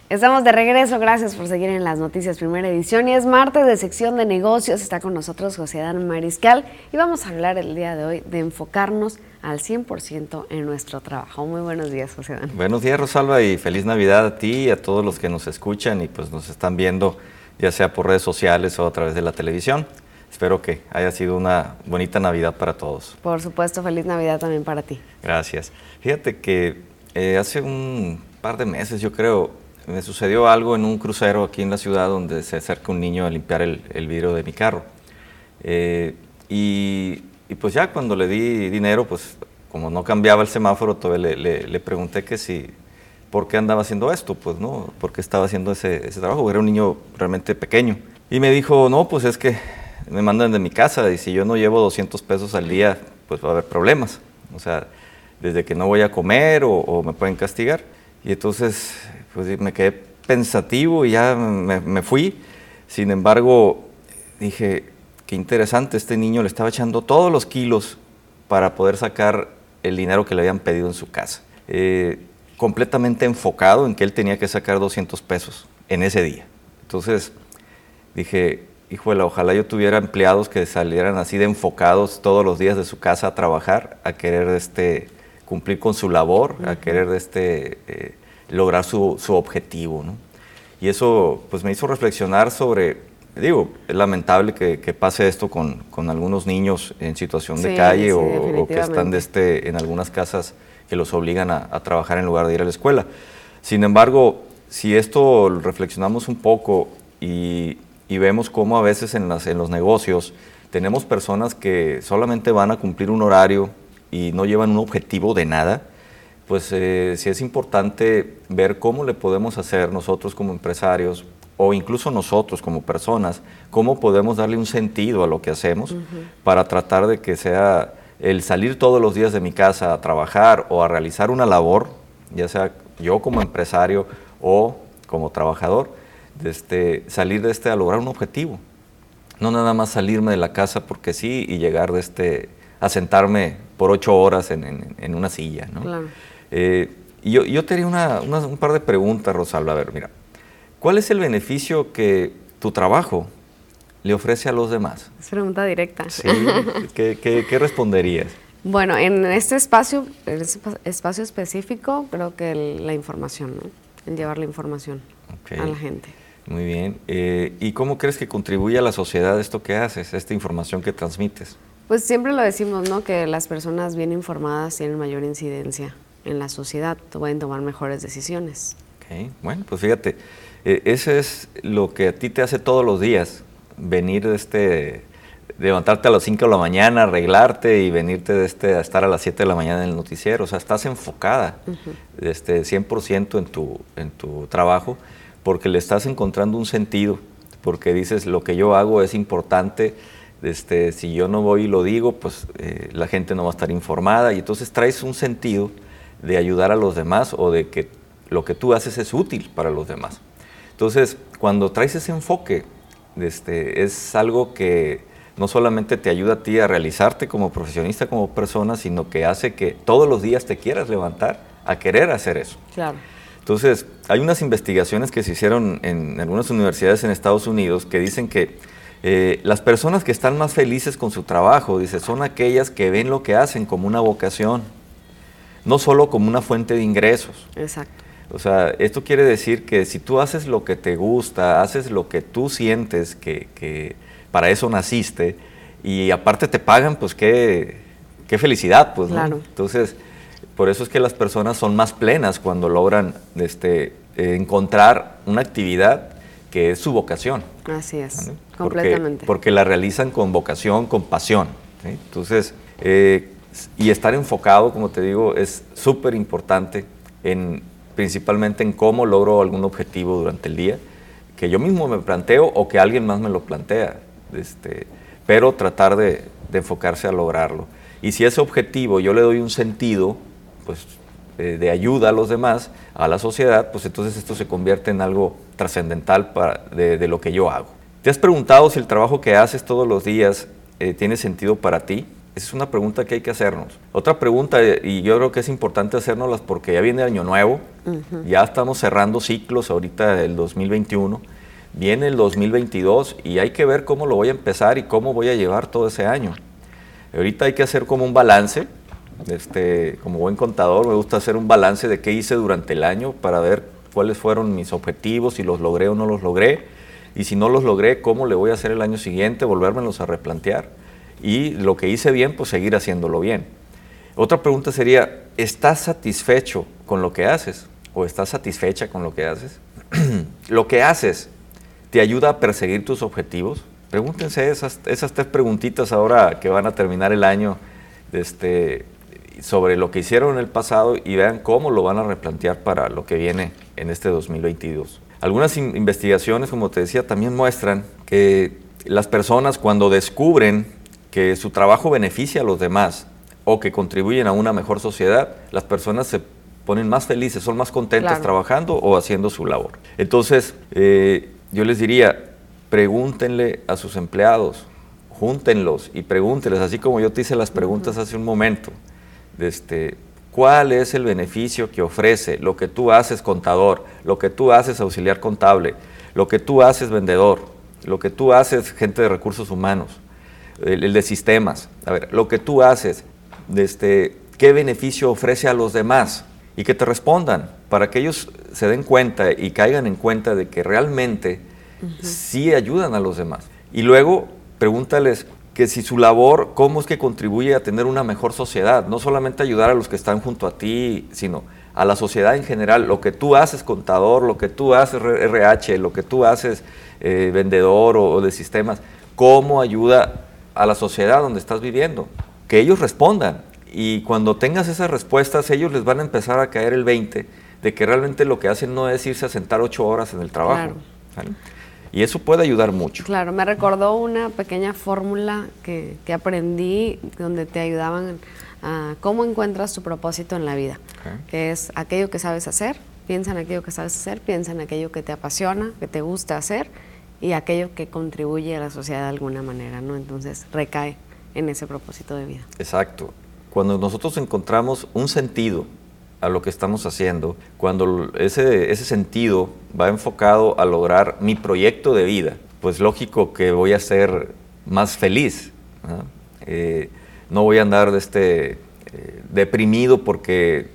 Estamos de regreso, gracias por seguir en las noticias primera edición y es martes de sección de negocios, está con nosotros José Dan Mariscal y vamos a hablar el día de hoy de enfocarnos al 100% en nuestro trabajo. Muy buenos días, José Dan. Buenos días, Rosalba, y feliz Navidad a ti y a todos los que nos escuchan y pues nos están viendo ya sea por redes sociales o a través de la televisión. Espero que haya sido una bonita Navidad para todos. Por supuesto, feliz Navidad también para ti. Gracias. Fíjate que eh, hace un par de meses, yo creo, me sucedió algo en un crucero aquí en la ciudad donde se acerca un niño a limpiar el, vidrio de mi carro. Eh, y, pues ya cuando le di dinero, pues como no cambiaba el semáforo, todavía le, pregunté que si, ¿por qué andaba haciendo esto? Pues no, ¿por qué estaba haciendo ese, ese trabajo? Era un niño realmente pequeño. Y me dijo, no, pues es que me mandan de mi casa y si yo no llevo 200 pesos al día, pues va a haber problemas. O sea, desde que no voy a comer o me pueden castigar. Y entonces pues me quedé pensativo y ya me, fui. Sin embargo, dije, qué interesante, este niño le estaba echando todos los kilos para poder sacar el dinero que le habían pedido en su casa. Eh, completamente enfocado en que él tenía que sacar 200 pesos en ese día. Entonces dije, híjole, ojalá yo tuviera empleados que salieran así de enfocados todos los días de su casa a trabajar, a querer este, cumplir con su labor, a querer este, eh, lograr su, su objetivo. ¿no? Y eso pues me hizo reflexionar sobre, digo, es lamentable que, que pase esto con, con, algunos niños en situación de calle o, que están de este, en algunas casas que los obligan a, a, trabajar en lugar de ir a la escuela. Sin embargo, si esto reflexionamos un poco y, y vemos cómo a veces en, las, en los negocios tenemos personas que solamente van a cumplir un horario y no llevan un objetivo de nada, pues eh, sí es importante ver cómo le podemos hacer nosotros como empresarios o incluso nosotros como personas, cómo podemos darle un sentido a lo que hacemos para tratar de que sea el salir todos los días de mi casa a trabajar o a realizar una labor, ya sea yo como empresario o como trabajador, de este, salir de este a lograr un objetivo. No nada más salirme de la casa porque sí y llegar de este, a sentarme por ocho horas en, en, una silla. ¿no? Claro. Eh, yo, yo tenía un par de preguntas, Rosalba. A ver, mira, ¿cuál es el beneficio que tu trabajo le ofrece a los demás? Es pregunta directa. Sí, [LAUGHS] ¿qué, responderías? Bueno, en este espacio, en este espacio específico, creo que la información, ¿no? El llevar la información a la gente. Muy bien. Eh, ¿Y cómo crees que contribuye a la sociedad esto que haces, esta información que transmites? Pues siempre lo decimos, ¿no? Que las personas bien informadas tienen mayor incidencia en la sociedad, pueden tomar mejores decisiones. Okay. Bueno, pues fíjate, eh, eso es lo que a ti te hace todos los días, venir de este, levantarte a las 5 de la mañana, arreglarte y venirte de este, a estar a las 7 de la mañana en el noticiero. O sea, estás enfocada este, 100% en tu, en tu trabajo porque le estás encontrando un sentido, porque dices, lo que yo hago es importante, este, si yo no voy y lo digo, pues eh, la gente no va a estar informada y entonces traes un sentido de ayudar a los demás o de que lo que tú haces es útil para los demás. Entonces, cuando traes ese enfoque, este, es algo que no solamente te ayuda a ti a realizarte como profesionista, como persona, sino que hace que todos los días te quieras levantar a querer hacer eso. Claro. Entonces, hay unas investigaciones que se hicieron en algunas universidades en Estados Unidos que dicen que eh, las personas que están más felices con su trabajo, dice, son aquellas que ven lo que hacen como una vocación, no solo como una fuente de ingresos. Exacto. O sea, esto quiere decir que si tú haces lo que te gusta, haces lo que tú sientes que, para eso naciste, y aparte te pagan, pues qué, qué felicidad, pues. Claro. Entonces, por eso es que las personas son más plenas cuando logran este, encontrar una actividad que es su vocación. Así es, completamente. Porque la realizan con vocación, con pasión. Entonces, eh, y estar enfocado, como te digo, es súper importante, en, principalmente en cómo logro algún objetivo durante el día, que yo mismo me planteo o que alguien más me lo plantea, este, pero tratar de, enfocarse a lograrlo. Y si ese objetivo yo le doy un sentido, pues eh, de ayuda a los demás, a la sociedad, pues entonces esto se convierte en algo trascendental de, lo que yo hago. ¿Te has preguntado si el trabajo que haces todos los días eh, tiene sentido para ti? Esa es una pregunta que hay que hacernos. Otra pregunta, eh, y yo creo que es importante hacérnoslas porque ya viene el año nuevo, ya estamos cerrando ciclos ahorita del 2021, viene el 2022 y hay que ver cómo lo voy a empezar y cómo voy a llevar todo ese año. Ahorita hay que hacer como un balance, este, como buen contador me gusta hacer un balance de qué hice durante el año para ver cuáles fueron mis objetivos, si los logré o no los logré y si no los logré, ¿cómo le voy a hacer el año siguiente? Volvérmelos a replantear. Y lo que hice bien, pues seguir haciéndolo bien. Otra pregunta sería, ¿estás satisfecho con lo que haces? ¿O estás satisfecha con lo que haces? [CLEARS THROAT] ¿Lo que haces te ayuda a perseguir tus objetivos? Pregúntense esas, esas tres preguntitas ahora que van a terminar el año este, sobre lo que hicieron en el pasado y vean cómo lo van a replantear para lo que viene en este 2022. Algunas investigaciones, como te decía, también muestran que las personas cuando descubren que su trabajo beneficia a los demás o que contribuyen a una mejor sociedad, las personas se ponen más felices, son más contentas trabajando o haciendo su labor. Entonces, eh, yo les diría, pregúntenle a sus empleados, júntenlos y pregúntenles, así como yo te hice las preguntas hace un momento, de este, cuál es el beneficio que ofrece lo que tú haces contador, lo que tú haces auxiliar contable, lo que tú haces vendedor, lo que tú haces gente de recursos humanos, el, de sistemas. A ver, lo que tú haces, este, ¿qué beneficio ofrece a los demás? Y que te respondan para que ellos se den cuenta y caigan en cuenta de que realmente sí ayudan a los demás. Y luego pregúntales, que si su labor, cómo es que contribuye a tener una mejor sociedad, no solamente ayudar a los que están junto a ti, sino a la sociedad en general, lo que tú haces contador, lo que tú haces RH, lo que tú haces eh, vendedor o, de sistemas, cómo ayuda a la sociedad donde estás viviendo, que ellos respondan. Y cuando tengas esas respuestas, ellos les van a empezar a caer el 20 de que realmente lo que hacen no es irse a sentar ocho horas en el trabajo. Y eso puede ayudar mucho. Claro, me recordó una pequeña fórmula que, aprendí donde te ayudaban a cómo encuentras tu propósito en la vida, que es aquello que sabes hacer, piensa en aquello que sabes hacer, piensa en aquello que te apasiona, que te gusta hacer y aquello que contribuye a la sociedad de alguna manera, ¿no? Entonces recae en ese propósito de vida. Exacto. Cuando nosotros encontramos un sentido a lo que estamos haciendo, cuando ese, ese sentido va enfocado a lograr mi proyecto de vida, pues lógico que voy a ser más feliz. ¿no? Eh, voy a andar de este, eh, deprimido porque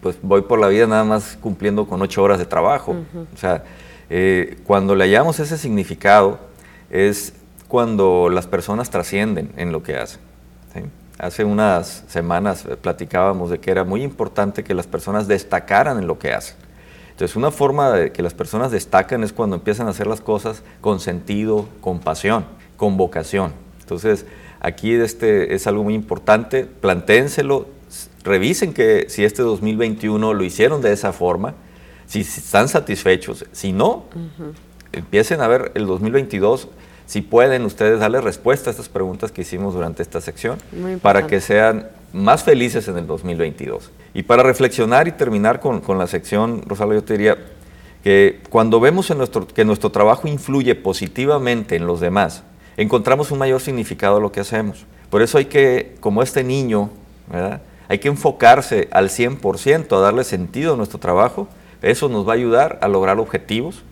pues voy por la vida nada más cumpliendo con ocho horas de trabajo. O sea, eh, cuando le hallamos ese significado es cuando las personas trascienden en lo que hacen. Hace unas semanas eh, platicábamos de que era muy importante que las personas destacaran en lo que hacen. Entonces, una forma de que las personas destacan es cuando empiezan a hacer las cosas con sentido, con pasión, con vocación. Entonces, aquí este es algo muy importante, plantéenselo, revisen que si este 2021 lo hicieron de esa forma, si están satisfechos, si no, empiecen a ver el 2022 si pueden ustedes darle respuesta a estas preguntas que hicimos durante esta sección para que sean más felices en el 2022. Y para reflexionar y terminar con, la sección, Rosalba, yo te diría que cuando vemos en nuestro, que nuestro trabajo influye positivamente en los demás, encontramos un mayor significado a lo que hacemos. Por eso hay que, como este niño, hay que enfocarse al 100% a darle sentido a nuestro trabajo. Eso nos va a ayudar a lograr objetivos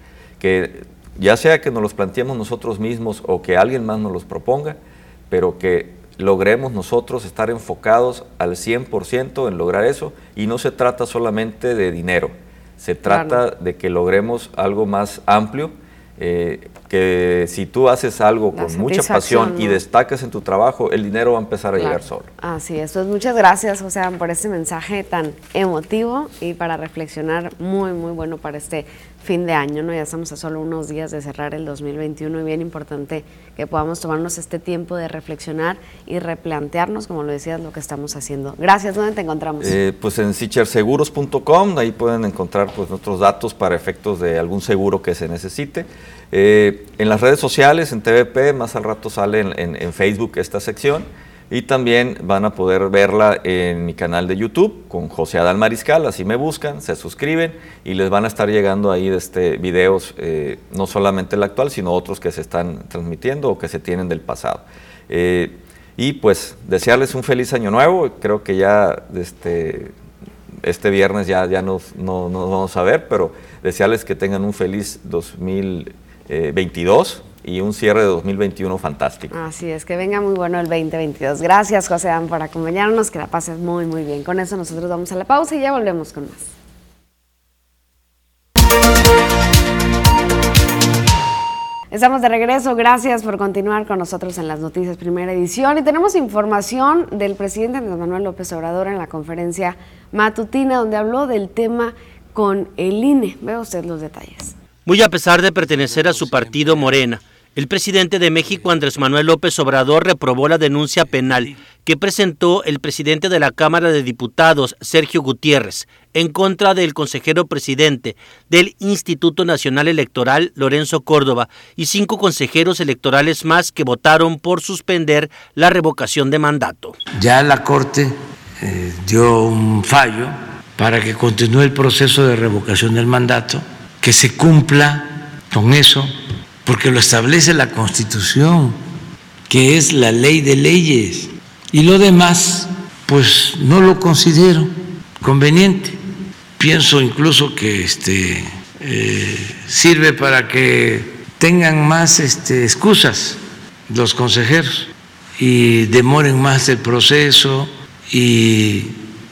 que ya sea que nos los planteemos nosotros mismos o que alguien más nos los proponga, pero que logremos nosotros estar enfocados al 100% en lograr eso. Y no se trata solamente de dinero, se trata de que logremos algo más amplio eh, que si tú haces algo con mucha pasión y destacas en tu trabajo, el dinero va a empezar a llegar solo. Así es, pues muchas gracias, o sea, por ese mensaje tan emotivo y para reflexionar muy, muy bueno para este fin de año, ¿no? Ya estamos a solo unos días de cerrar el 2021 y bien importante que podamos tomarnos este tiempo de reflexionar y replantearnos, como lo decías, lo que estamos haciendo. Gracias, ¿dónde te encontramos? Eh, pues en sicherseguros.com, ahí pueden encontrar pues nuestros datos para efectos de algún seguro que se necesite. Eh, en las redes sociales, en TVP, más al rato sale en, Facebook esta sección. Y también van a poder verla en mi canal de YouTube con José Adal Mariscal, así me buscan, se suscriben y les van a estar llegando ahí este, videos, eh, no solamente el actual, sino otros que se están transmitiendo o que se tienen del pasado. Eh, y pues desearles un feliz año nuevo, creo que ya este, este viernes ya, ya nos, no, nos vamos a ver, pero desearles que tengan un feliz 2022 y un cierre de 2021 fantástico. Así es, que venga muy bueno el 2022. Gracias, José Dan, por acompañarnos, que la pases muy, muy bien. Con eso nosotros vamos a la pausa y ya volvemos con más. Estamos de regreso, gracias por continuar con nosotros en las noticias primera edición y tenemos información del presidente Andrés Manuel López Obrador en la conferencia matutina donde habló del tema con el INE. Veo usted los detalles. Muy a pesar de pertenecer a su partido Morena, el presidente de México, Andrés Manuel López Obrador, reprobó la denuncia penal que presentó el presidente de la Cámara de Diputados, Sergio Gutiérrez, en contra del consejero presidente del Instituto Nacional Electoral, Lorenzo Córdoba, y cinco consejeros electorales más que votaron por suspender la revocación de mandato. Ya la Corte eh, dio un fallo para que continúe el proceso de revocación del mandato, que se cumpla con eso porque lo establece la Constitución, que es la ley de leyes. Y lo demás, pues no lo considero conveniente. Pienso incluso que este, eh, sirve para que tengan más este, excusas los consejeros y demoren más el proceso y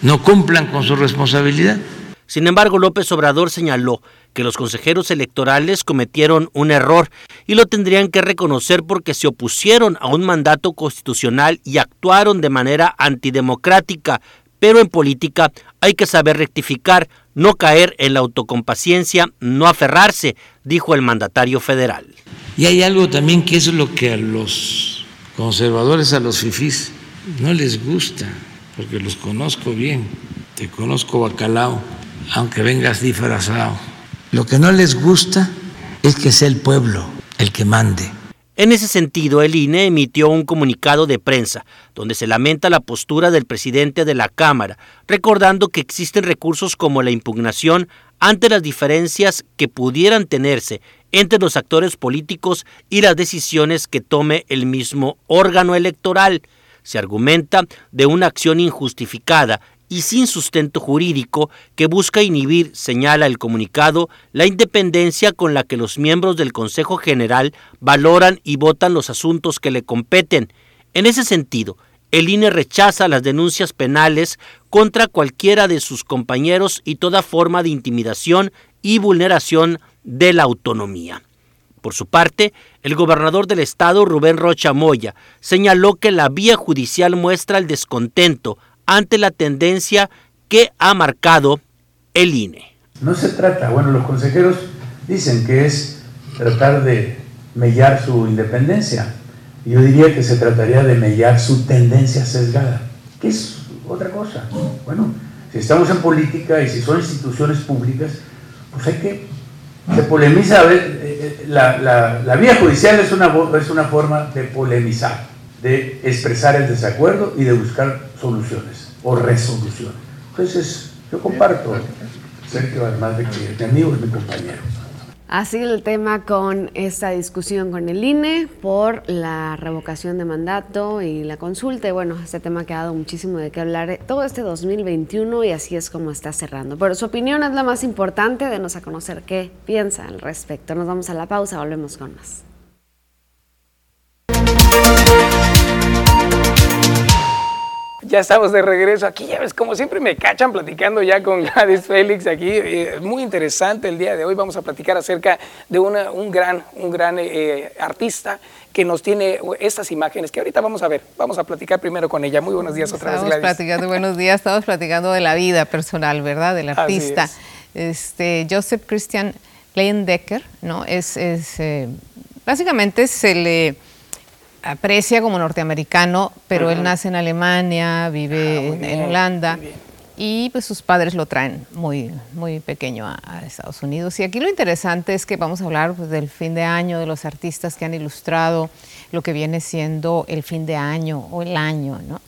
no cumplan con su responsabilidad. Sin embargo, López Obrador señaló que los consejeros electorales cometieron un error y lo tendrían que reconocer porque se opusieron a un mandato constitucional y actuaron de manera antidemocrática. Pero en política hay que saber rectificar, no caer en la autocompaciencia, no aferrarse, dijo el mandatario federal. Y hay algo también que es lo que a los conservadores, a los fifís, no les gusta, porque los conozco bien. Te conozco bacalao, aunque vengas disfrazado lo que no les gusta es que sea el pueblo el que mande. En ese sentido, el INE emitió un comunicado de prensa donde se lamenta la postura del presidente de la Cámara, recordando que existen recursos como la impugnación ante las diferencias que pudieran tenerse entre los actores políticos y las decisiones que tome el mismo órgano electoral. Se argumenta de una acción injustificada y sin sustento jurídico que busca inhibir, señala el comunicado, la independencia con la que los miembros del Consejo General valoran y votan los asuntos que le competen. En ese sentido, el INE rechaza las denuncias penales contra cualquiera de sus compañeros y toda forma de intimidación y vulneración de la autonomía. Por su parte, el gobernador del estado, Rubén Rocha Moya, señaló que la vía judicial muestra el descontento ante la tendencia que ha marcado el INE. No se trata, bueno, los consejeros dicen que es tratar de mellar su independencia. Yo diría que se trataría de mellar su tendencia sesgada, que es otra cosa. Bueno, si estamos en política y si son instituciones públicas, pues hay que, se polemiza, eh, eh, la, la, la vía judicial es una, es una forma de polemizar de expresar el desacuerdo y de buscar soluciones o resoluciones. Entonces, yo comparto, Sergio, además de que mi amigo es mi compañero. Así el tema con esta discusión con el INE por la revocación de mandato y la consulta. Y bueno, este tema ha dado muchísimo de qué hablar todo este 2021 y así es como está cerrando. Pero su opinión es la más importante, denos a conocer qué piensa al respecto. Nos vamos a la pausa, volvemos con más. Ya estamos de regreso aquí, ya ves, como siempre me cachan platicando ya con Gladys Félix aquí, eh, muy interesante el día de hoy, vamos a platicar acerca de una, un gran, un gran eh, artista que nos tiene estas imágenes que ahorita vamos a ver, vamos a platicar primero con ella. Muy buenos días otra vez, Gladys. Platicando, buenos días, estamos platicando de la vida personal, ¿verdad? Del artista. Este, Joseph Christian Leyendecker, ¿no? Es, es eh, básicamente se le aprecia como norteamericano, pero él nace en Alemania, vive ah, en, Holanda y pues sus padres lo traen muy, muy pequeño a, Estados Unidos. Y aquí lo interesante es que vamos a hablar pues, del fin de año, de los artistas que han ilustrado lo que viene siendo el fin de año o el año. ¿no?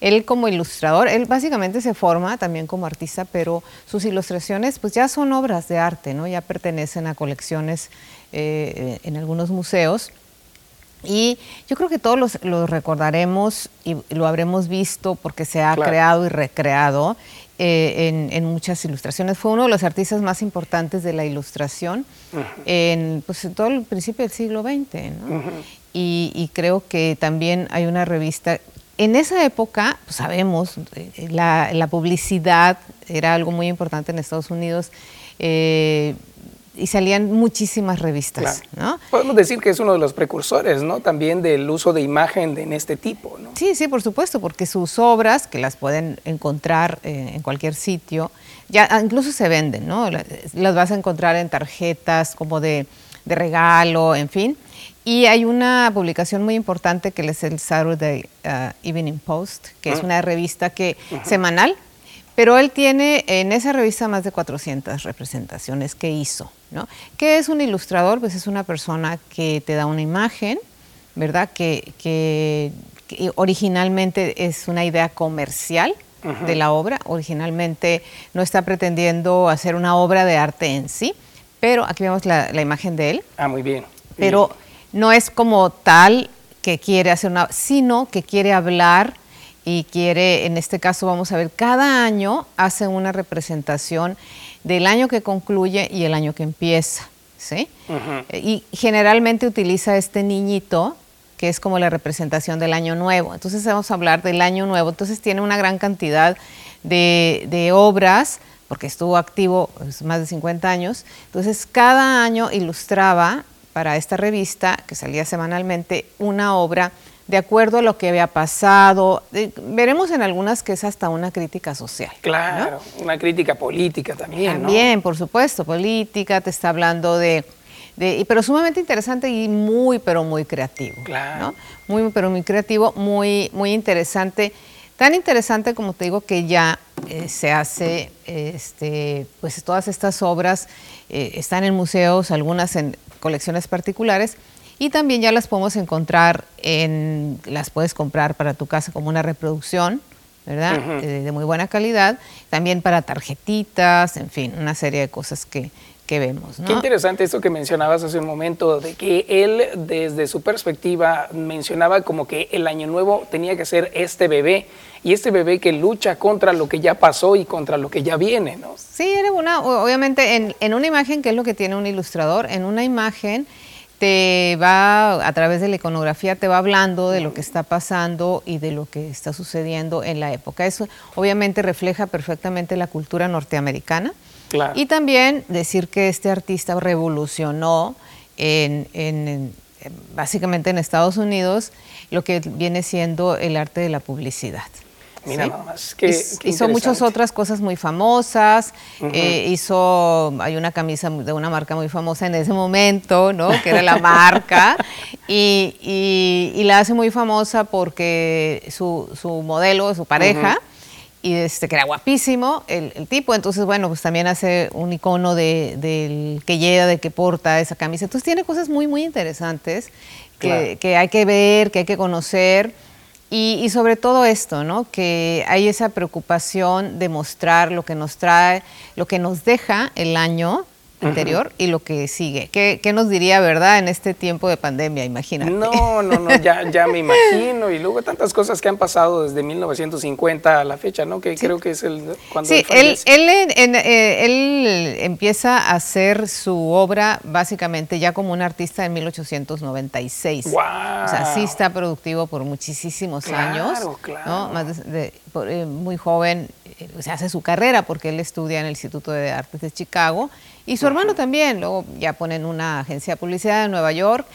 Él como ilustrador, él básicamente se forma también como artista, pero sus ilustraciones pues ya son obras de arte, ¿no? ya pertenecen a colecciones eh, en algunos museos. Y yo creo que todos los, recordaremos y lo habremos visto porque se ha creado y recreado eh, en, muchas ilustraciones. Fue uno de los artistas más importantes de la ilustración en, pues, todo el principio del siglo XX. y, creo que también hay una revista. En esa época, pues, sabemos, eh, la, la, publicidad era algo muy importante en Estados Unidos. Eh, y salían muchísimas revistas. ¿no? Podemos decir que es uno de los precursores ¿no? también del uso de imagen en este tipo. ¿no? Sí, sí, por supuesto, porque sus obras, que las pueden encontrar eh, en cualquier sitio, ya ah, incluso se venden, ¿no? las vas a encontrar en tarjetas como de, de regalo, en fin. Y hay una publicación muy importante que es el Saturday uh, Evening Post, que es ah. una revista que semanal pero él tiene en esa revista más de 400 representaciones que hizo. ¿no? ¿Qué es un ilustrador? Pues es una persona que te da una imagen, ¿verdad? Que, originalmente es una idea comercial de la obra. Originalmente no está pretendiendo hacer una obra de arte en sí, pero aquí vemos la, imagen de él. Ah, muy bien. Pero no es como tal que quiere hacer una, sino que quiere hablar y quiere, en este caso vamos a ver, cada año hace una representación del año que concluye y el año que empieza, ¿sí? Y generalmente utiliza este niñito que es como la representación del año nuevo. Entonces vamos a hablar del año nuevo. Entonces tiene una gran cantidad de, obras, porque estuvo activo pues, más de 50 años. Entonces cada año ilustraba para esta revista, que salía semanalmente, una obra de acuerdo a lo que había pasado. veremos en algunas que es hasta una crítica social. Claro, una crítica política también. También, por supuesto, política, te está hablando de, de, pero sumamente interesante y muy, pero muy creativo. Claro. Muy, pero muy creativo, muy, muy interesante. Tan interesante como te digo que ya eh, se hace, este, pues todas estas obras eh, están en museos, algunas en colecciones particulares y también ya las podemos encontrar en, las puedes comprar para tu casa como una reproducción, ¿verdad? Eh, de, muy buena calidad. También para tarjetitas, en fin, una serie de cosas que, que vemos. Qué interesante esto que mencionabas hace un momento, de que él desde su perspectiva mencionaba como que el año nuevo tenía que ser este bebé y este bebé que lucha contra lo que ya pasó y contra lo que ya viene, ¿no? Sí, era una, obviamente en, en una imagen, que es lo que tiene un ilustrador, en una imagen te va, a través de la iconografía, te va hablando de lo que está pasando y de lo que está sucediendo en la época. Eso obviamente refleja perfectamente la cultura norteamericana. Y también decir que este artista revolucionó en, básicamente en Estados Unidos lo que viene siendo el arte de la publicidad. Mira más, que hizo muchas otras cosas muy famosas, eh, hizo, hay una camisa de una marca muy famosa en ese momento, ¿no? Que era la marca, y, la hace muy famosa porque su, su modelo, su pareja, y este, que era guapísimo el, tipo, entonces bueno, pues también hace un icono de, del que lleva, de que porta esa camisa, entonces tiene cosas muy, muy interesantes que, que hay que ver, que hay que conocer. Y, sobre todo esto, ¿no? Que hay esa preocupación de mostrar lo que nos trae, lo que nos deja el año anterior y lo que sigue. ¿Qué, nos diría, verdad, en este tiempo de pandemia? Imagínate. No, no, no, ya, ya me imagino. Y luego tantas cosas que han pasado desde 1950 a la fecha, ¿no? Que creo que es el cuando Sí, él, él, eh, él, empieza a hacer su obra básicamente ya como un artista en 1896. Wow. O sea, sí está productivo por muchísimos años. Claro. ¿no? Más de, eh, muy joven eh, se hace su carrera porque él estudia en el Instituto de Artes de Chicago y su hermano también, luego ya ponen una agencia de publicidad en Nueva York,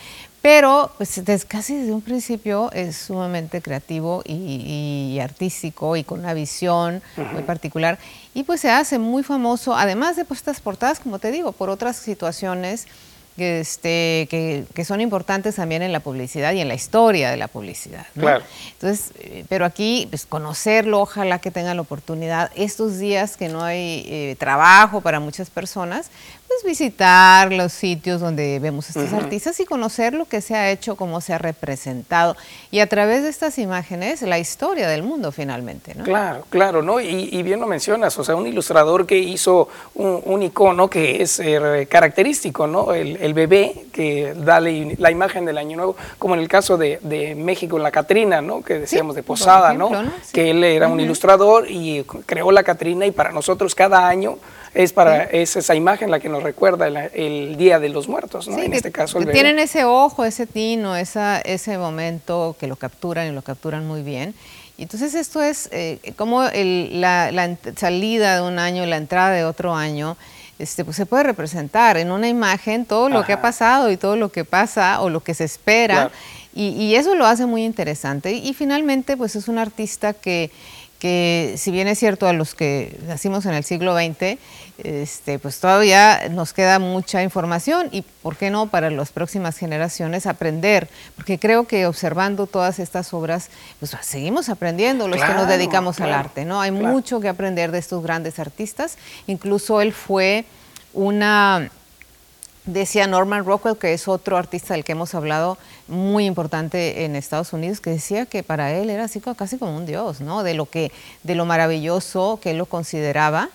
pero pues casi desde un principio es sumamente creativo y, artístico y con una visión muy particular. Y pues se hace muy famoso, además de pues, estas portadas, como te digo, por otras situaciones este, que, son importantes también en la publicidad y en la historia de la publicidad. Claro. Entonces, eh, pero aquí, pues conocerlo, ojalá que tengan la oportunidad, estos días que no hay eh, trabajo para muchas personas, pues visitar los sitios donde vemos a estos artistas y conocer lo que se ha hecho, cómo se ha representado y a través de estas imágenes la historia del mundo finalmente. ¿no? Claro, claro, ¿no? Y, bien lo mencionas, o sea, un ilustrador que hizo un, icono que es eh, característico, ¿no? El, bebé que da la imagen del Año Nuevo, como en el caso de, México en la Catrina, ¿no? Que decíamos de Posada, ¿no? Que él era un ilustrador y creó la Catrina y para nosotros cada año es para esa imagen la que nos recuerda el, Día de los Muertos, ¿no? en este caso el Tienen ese ojo, ese tino, esa, ese momento que lo capturan y lo capturan muy bien. Y entonces esto es eh, como la, salida de un año, la entrada de otro año, este, pues se puede representar en una imagen todo lo que ha pasado y todo lo que pasa o lo que se espera. Y, y, eso lo hace muy interesante. Y, finalmente, pues es un artista que que si bien es cierto a los que nacimos en el siglo XX, este, pues todavía nos queda mucha información y, ¿por qué no?, para las próximas generaciones aprender, porque creo que observando todas estas obras, pues seguimos aprendiendo los que nos dedicamos al arte, ¿no? Hay mucho que aprender de estos grandes artistas, incluso él fue una Decía Norman Rockwell, que es otro artista del que hemos hablado muy importante en Estados Unidos, que decía que para él era así casi como un dios, ¿no? De lo que, de lo maravilloso que él lo consideraba.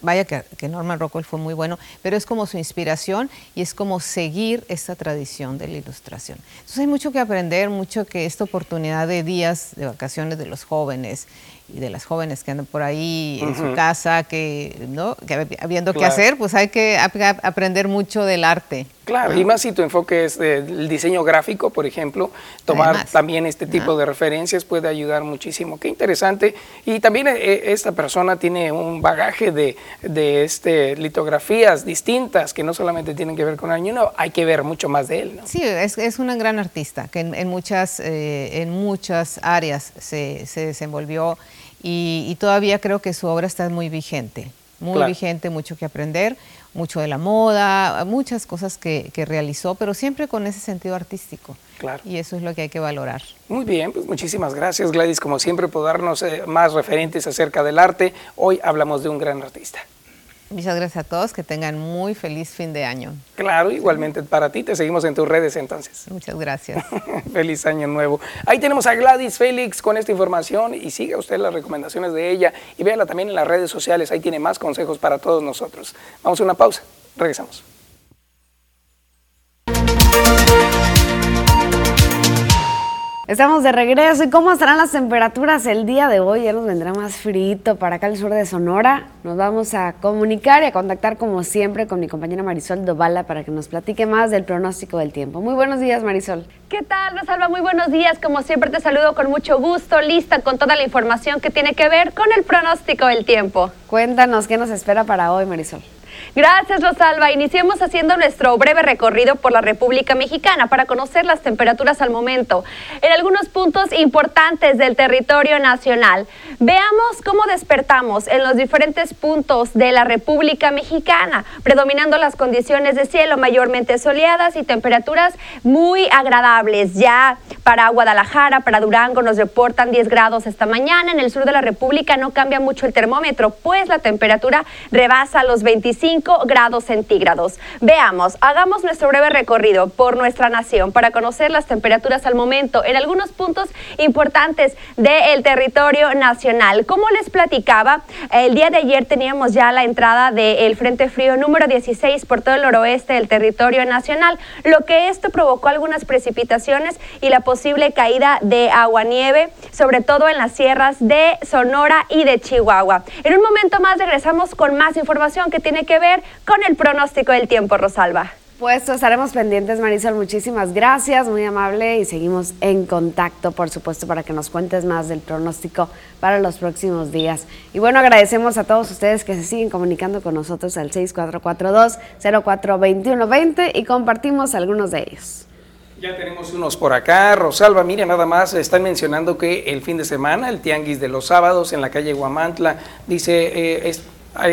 Vaya, que, que, Norman Rockwell fue muy bueno, pero es como su inspiración y es como seguir esta tradición de la ilustración. Entonces hay mucho que aprender, mucho que esta oportunidad de días de vacaciones de los jóvenes y de las jóvenes que andan por ahí en su casa, que, ¿no? que habiendo qué hacer, pues hay que aprender mucho del arte. Claro, y más si tu enfoque es el diseño gráfico, por ejemplo, tomar también este tipo de referencias puede ayudar muchísimo. Qué interesante. Y también eh, esta persona tiene un bagaje de, de este, litografías distintas que no solamente tienen que ver con Año Nuevo, hay que ver mucho más de él. Sí, es, es una gran artista que en, muchas, eh, en muchas áreas se, se desenvolvió y, todavía creo que su obra está muy vigente, muy vigente, mucho que aprender, mucho de la moda, muchas cosas que, realizó, pero siempre con ese sentido artístico. Claro. Y eso es lo que hay que valorar. Muy bien, pues muchísimas gracias Gladys, como siempre, por darnos eh, más referentes acerca del arte. Hoy hablamos de un gran artista. Muchas gracias a todos, que tengan muy feliz fin de año. Claro, igualmente para ti, te seguimos en tus redes entonces. Muchas gracias. [LAUGHS] feliz año nuevo. Ahí tenemos a Gladys Félix con esta información y siga usted las recomendaciones de ella y véala también en las redes sociales, ahí tiene más consejos para todos nosotros. Vamos a una pausa, regresamos. Estamos de regreso y cómo estarán las temperaturas el día de hoy. Ya nos vendrá más frito para acá al sur de Sonora. Nos vamos a comunicar y a contactar como siempre con mi compañera Marisol Dovala para que nos platique más del pronóstico del tiempo. Muy buenos días Marisol. ¿Qué tal Rosalba? Muy buenos días. Como siempre te saludo con mucho gusto, lista con toda la información que tiene que ver con el pronóstico del tiempo. Cuéntanos qué nos espera para hoy Marisol. Gracias, Rosalba. Iniciemos haciendo nuestro breve recorrido por la República Mexicana para conocer las temperaturas al momento en algunos puntos importantes del territorio nacional. Veamos cómo despertamos en los diferentes puntos de la República Mexicana, predominando las condiciones de cielo mayormente soleadas y temperaturas muy agradables. Ya para Guadalajara, para Durango nos reportan 10 grados esta mañana. En el sur de la República no cambia mucho el termómetro, pues la temperatura rebasa los 25 grados centígrados. Veamos, hagamos nuestro breve recorrido por nuestra nación para conocer las temperaturas al momento en algunos puntos importantes del territorio nacional. Como les platicaba, el día de ayer teníamos ya la entrada del Frente Frío número 16 por todo el noroeste del territorio nacional, lo que esto provocó algunas precipitaciones y la posible caída de agua-nieve, sobre todo en las sierras de Sonora y de Chihuahua. En un momento más regresamos con más información que tiene que ver con el pronóstico del tiempo, Rosalba. Pues estaremos pendientes, Marisol. Muchísimas gracias, muy amable y seguimos en contacto, por supuesto, para que nos cuentes más del pronóstico para los próximos días. Y bueno, agradecemos a todos ustedes que se siguen comunicando con nosotros al 6442-042120 y compartimos algunos de ellos. Ya tenemos unos por acá. Rosalba, mire, nada más están mencionando que el fin de semana, el tianguis de los sábados en la calle Guamantla, dice, eh, es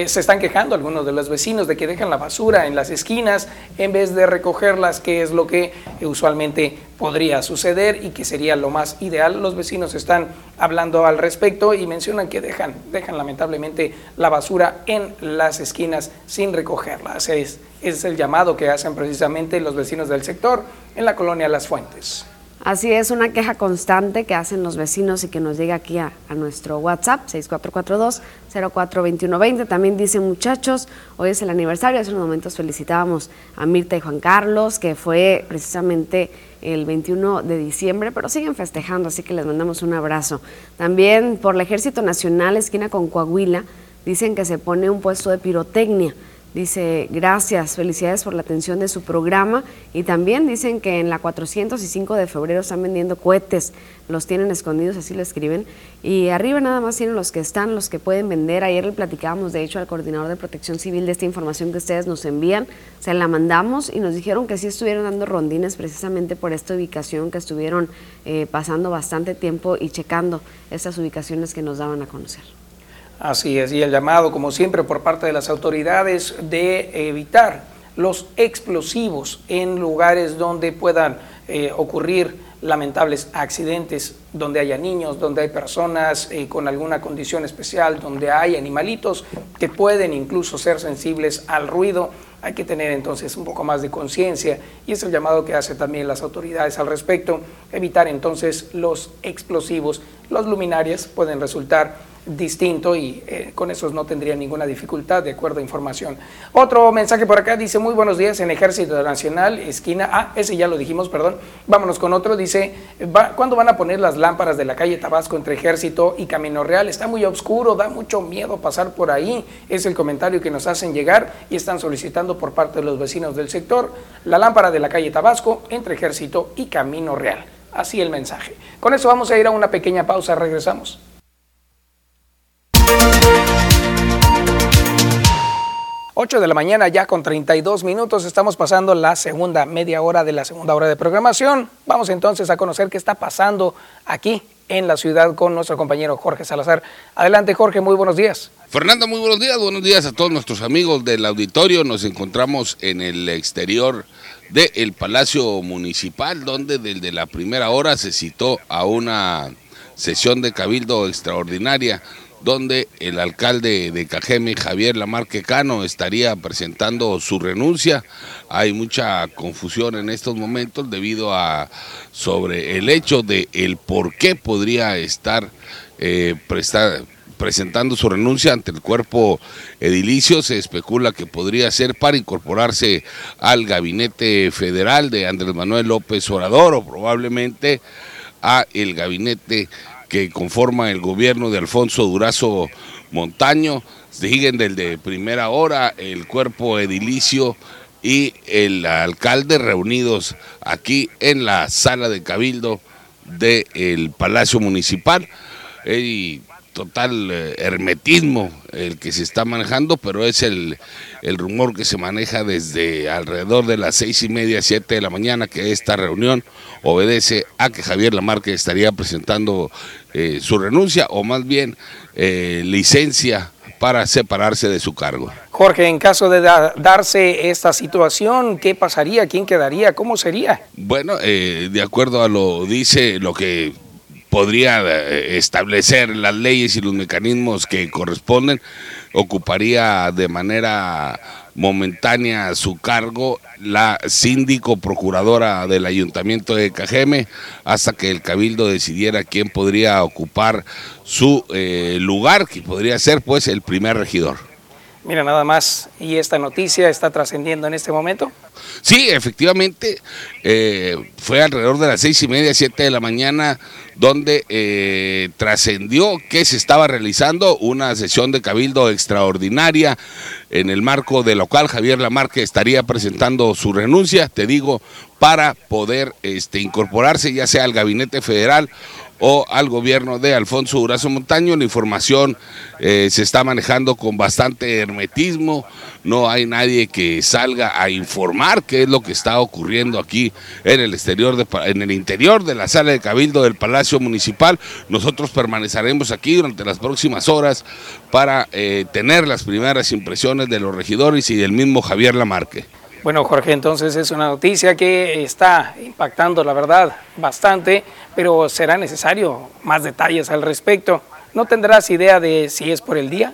se están quejando algunos de los vecinos de que dejan la basura en las esquinas en vez de recogerlas, que es lo que usualmente podría suceder y que sería lo más ideal. Los vecinos están hablando al respecto y mencionan que dejan, dejan lamentablemente la basura en las esquinas sin recogerla. Es, es el llamado que hacen precisamente los vecinos del sector en la colonia Las Fuentes. Así es, una queja constante que hacen los vecinos y que nos llega aquí a, nuestro WhatsApp, 6442-042120. También dicen, muchachos, hoy es el aniversario, hace unos momentos felicitábamos a Mirta y Juan Carlos, que fue precisamente el 21 de diciembre, pero siguen festejando, así que les mandamos un abrazo. También por el Ejército Nacional, esquina con Coahuila, dicen que se pone un puesto de pirotecnia. Dice, gracias, felicidades por la atención de su programa. Y también dicen que en la 405 de febrero están vendiendo cohetes, los tienen escondidos, así lo escriben. Y arriba nada más tienen los que están, los que pueden vender. Ayer le platicábamos, de hecho, al coordinador de protección civil de esta información que ustedes nos envían. Se la mandamos y nos dijeron que sí estuvieron dando rondines precisamente por esta ubicación, que estuvieron eh, pasando bastante tiempo y checando estas ubicaciones que nos daban a conocer. Así es, y el llamado, como siempre, por parte de las autoridades de evitar los explosivos en lugares donde puedan eh, ocurrir lamentables accidentes, donde haya niños, donde hay personas eh, con alguna condición especial, donde hay animalitos que pueden incluso ser sensibles al ruido. Hay que tener entonces un poco más de conciencia y es el llamado que hacen también las autoridades al respecto, evitar entonces los explosivos. Los luminarias pueden resultar distinto y eh, con esos no tendría ninguna dificultad, de acuerdo a información. Otro mensaje por acá dice, muy buenos días en Ejército Nacional, esquina, ah, ese ya lo dijimos, perdón, vámonos con otro, dice, ¿cuándo van a poner las lámparas de la calle Tabasco entre Ejército y Camino Real? Está muy oscuro, da mucho miedo pasar por ahí, es el comentario que nos hacen llegar y están solicitando por parte de los vecinos del sector la lámpara de la calle Tabasco entre Ejército y Camino Real. Así el mensaje. Con eso vamos a ir a una pequeña pausa, regresamos. 8 de la mañana ya con 32 minutos estamos pasando la segunda media hora de la segunda hora de programación. Vamos entonces a conocer qué está pasando aquí en la ciudad con nuestro compañero Jorge Salazar. Adelante Jorge, muy buenos días. Fernando, muy buenos días. Buenos días a todos nuestros amigos del auditorio. Nos encontramos en el exterior del Palacio Municipal, donde desde la primera hora se citó a una sesión de cabildo extraordinaria donde el alcalde de Cajeme, Javier Lamarque Cano, estaría presentando su renuncia. Hay mucha confusión en estos momentos debido a sobre el hecho de el por qué podría estar eh, presentando su renuncia ante el cuerpo edilicio. Se especula que podría ser para incorporarse al gabinete federal de Andrés Manuel López Obrador o probablemente a el gabinete que conforma el gobierno de Alfonso Durazo Montaño. Siguen del de primera hora el cuerpo edilicio y el alcalde reunidos aquí en la sala de cabildo del Palacio Municipal. Y total eh, hermetismo el que se está manejando, pero es el, el, rumor que se maneja desde alrededor de las seis y media, siete de la mañana, que esta reunión obedece a que Javier Lamarque estaría presentando eh, su renuncia o más bien eh, licencia para separarse de su cargo. Jorge, en caso de darse esta situación, ¿qué pasaría? ¿Quién quedaría? ¿Cómo sería? Bueno, de acuerdo a lo dice lo que podría eh, establecer las leyes y los mecanismos que corresponden, ocuparía de manera momentánea su cargo la síndico procuradora del ayuntamiento de Cajeme hasta que el cabildo decidiera quién podría ocupar su eh, lugar, que podría ser pues el primer regidor. Mira, nada más, ¿y esta noticia está trascendiendo en este momento? Sí, efectivamente, eh, fue alrededor de las seis y media, siete de la mañana, donde eh, trascendió que se estaba realizando una sesión de cabildo extraordinaria. En el marco de lo cual Javier Lamarque estaría presentando su renuncia, te digo, para poder este, incorporarse ya sea al gabinete federal o al gobierno de Alfonso Durazo Montaño. La información eh, se está manejando con bastante hermetismo, no hay nadie que salga a informar qué es lo que está ocurriendo aquí en el exterior, en el interior de la sala de cabildo del Palacio Municipal. Nosotros permaneceremos aquí durante las próximas horas para eh, tener las primeras impresiones de los regidores y del mismo Javier Lamarque. Bueno, Jorge, entonces es una noticia que está impactando, la verdad, bastante, pero será necesario más detalles al respecto. ¿No tendrás idea de si es por el día?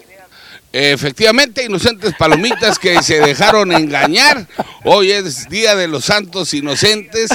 Efectivamente, inocentes palomitas que se dejaron engañar. Hoy es Día de los Santos Inocentes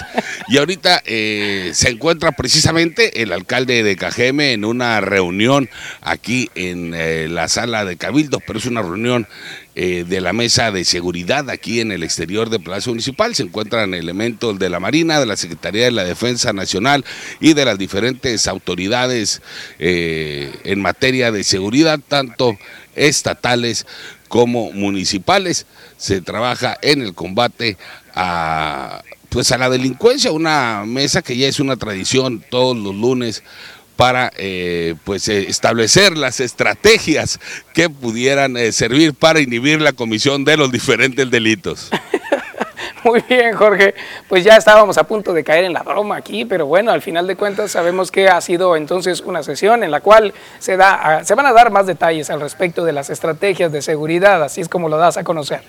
y ahorita eh, se encuentra precisamente el alcalde de Cajeme en una reunión aquí en eh, la sala de Cabildo, pero es una reunión eh, de la mesa de seguridad aquí en el exterior del Palacio Municipal. Se encuentran elementos de la Marina, de la Secretaría de la Defensa Nacional y de las diferentes autoridades en materia de seguridad, tanto estatales como municipales. Se trabaja en el combate a, pues a la delincuencia, una mesa que ya es una tradición todos los lunes para eh, pues eh, establecer las estrategias que pudieran eh, servir para inhibir la comisión de los diferentes delitos. [LAUGHS] Muy bien, Jorge. Pues ya estábamos a punto de caer en la broma aquí, pero bueno, al final de cuentas sabemos que ha sido entonces una sesión en la cual se, da, se van a dar más detalles al respecto de las estrategias de seguridad, así es como lo das a conocer.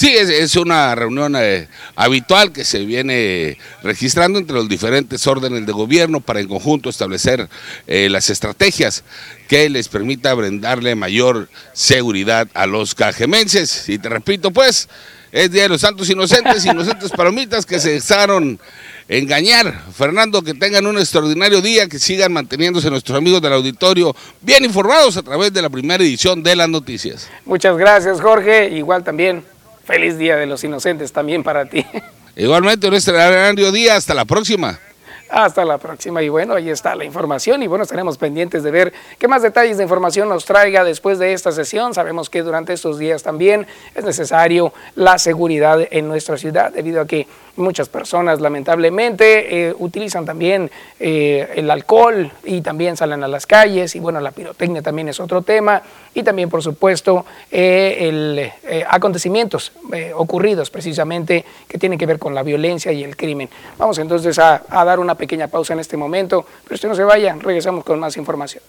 Sí, es, una reunión eh, habitual que se viene registrando entre los diferentes órdenes de gobierno para en conjunto establecer eh, las estrategias que les permita brindarle mayor seguridad a los cajemenses. Y te repito, pues, es Día de los Santos Inocentes, [LAUGHS] inocentes palomitas que se dejaron engañar. Fernando, que tengan un extraordinario día, que sigan manteniéndose nuestros amigos del auditorio bien informados a través de la primera edición de las noticias. Muchas gracias, Jorge. Igual también, feliz Día de los Inocentes también para ti. [LAUGHS] Igualmente, un extraordinario día. Hasta la próxima. Hasta la próxima y bueno, ahí está la información y bueno, estaremos pendientes de ver qué más detalles de información nos traiga después de esta sesión. Sabemos que durante estos días también es necesario la seguridad en nuestra ciudad debido a que Muchas personas lamentablemente eh, utilizan también eh, el alcohol y también salen a las calles y bueno, la pirotecnia también es otro tema y también por supuesto eh, el, acontecimientos ocurridos precisamente que tienen que ver con la violencia y el crimen. Vamos entonces a, a dar una pequeña pausa en este momento, pero usted no se vaya, regresamos con más información.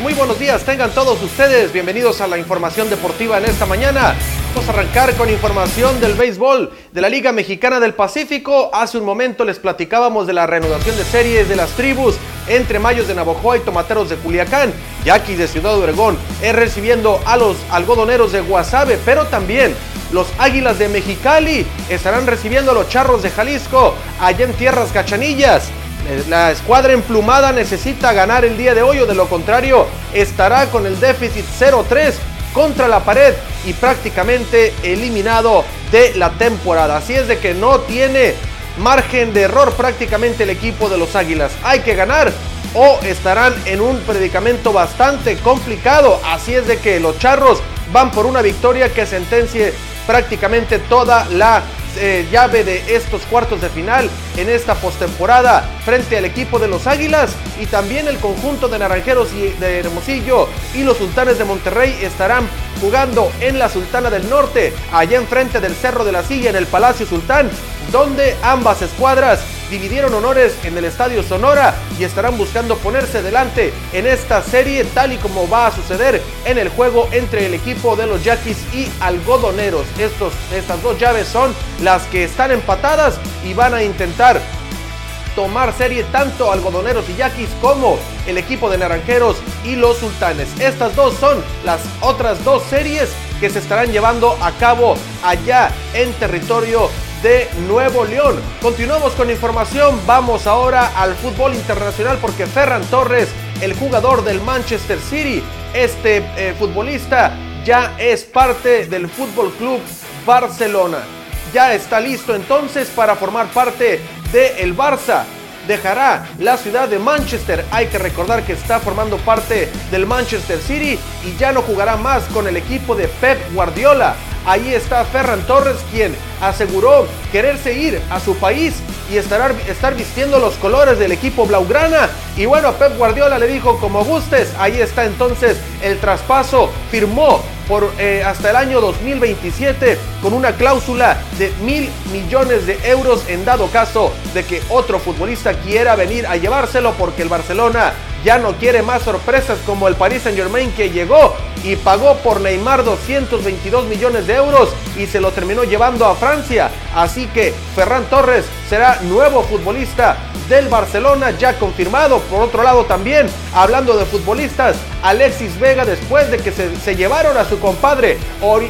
Muy buenos días, tengan todos ustedes. Bienvenidos a la información deportiva en esta mañana. Vamos a arrancar con información del béisbol de la Liga Mexicana del Pacífico. Hace un momento les platicábamos de la reanudación de series de las tribus entre Mayos de Navojoa y Tomateros de Culiacán. Yaquis de Ciudad Obregón es recibiendo a los algodoneros de Guasave, pero también los Águilas de Mexicali estarán recibiendo a los Charros de Jalisco allá en Tierras Cachanillas. La escuadra emplumada necesita ganar el día de hoy o de lo contrario estará con el déficit 0-3 contra la pared y prácticamente eliminado de la temporada. Así es de que no tiene margen de error prácticamente el equipo de los Águilas. Hay que ganar o estarán en un predicamento bastante complicado. Así es de que los Charros van por una victoria que sentencie prácticamente toda la eh, llave de estos cuartos de final en esta postemporada frente al equipo de los Águilas y también el conjunto de Naranjeros y de Hermosillo. Y los Sultanes de Monterrey estarán jugando en la Sultana del Norte, allá enfrente del Cerro de la Silla en el Palacio Sultán, donde ambas escuadras dividieron honores en el Estadio Sonora y estarán buscando ponerse delante en esta serie tal y como va a suceder en el juego entre el equipo de los Yaquis y Algodoneros. Estos, estas dos llaves son las que están empatadas y van a intentar tomar serie tanto algodoneros y yaquis como el equipo de naranjeros y los sultanes. Estas dos son las otras dos series que se estarán llevando a cabo allá en territorio de Nuevo León. Continuamos con información, vamos ahora al fútbol internacional porque Ferran Torres, el jugador del Manchester City, este eh, futbolista ya es parte del Fútbol Club Barcelona. Ya está listo entonces para formar parte del el Barça dejará la ciudad de Manchester. Hay que recordar que está formando parte del Manchester City y ya no jugará más con el equipo de Pep Guardiola. Ahí está Ferran Torres, quien aseguró quererse ir a su país y estar, estar vistiendo los colores del equipo Blaugrana. Y bueno, Pep Guardiola le dijo como gustes. Ahí está entonces el traspaso. Firmó por eh, hasta el año 2027 con una cláusula de mil millones de euros en dado caso de que otro futbolista quiera venir a llevárselo porque el Barcelona ya no quiere más sorpresas como el Paris Saint Germain que llegó y pagó por Neymar 222 millones de euros y se lo terminó llevando a Francia. Así que Ferran Torres será nuevo futbolista del Barcelona ya confirmado. Por otro lado también, hablando de futbolistas, Alexis Vega después de que se, llevaron a su compadre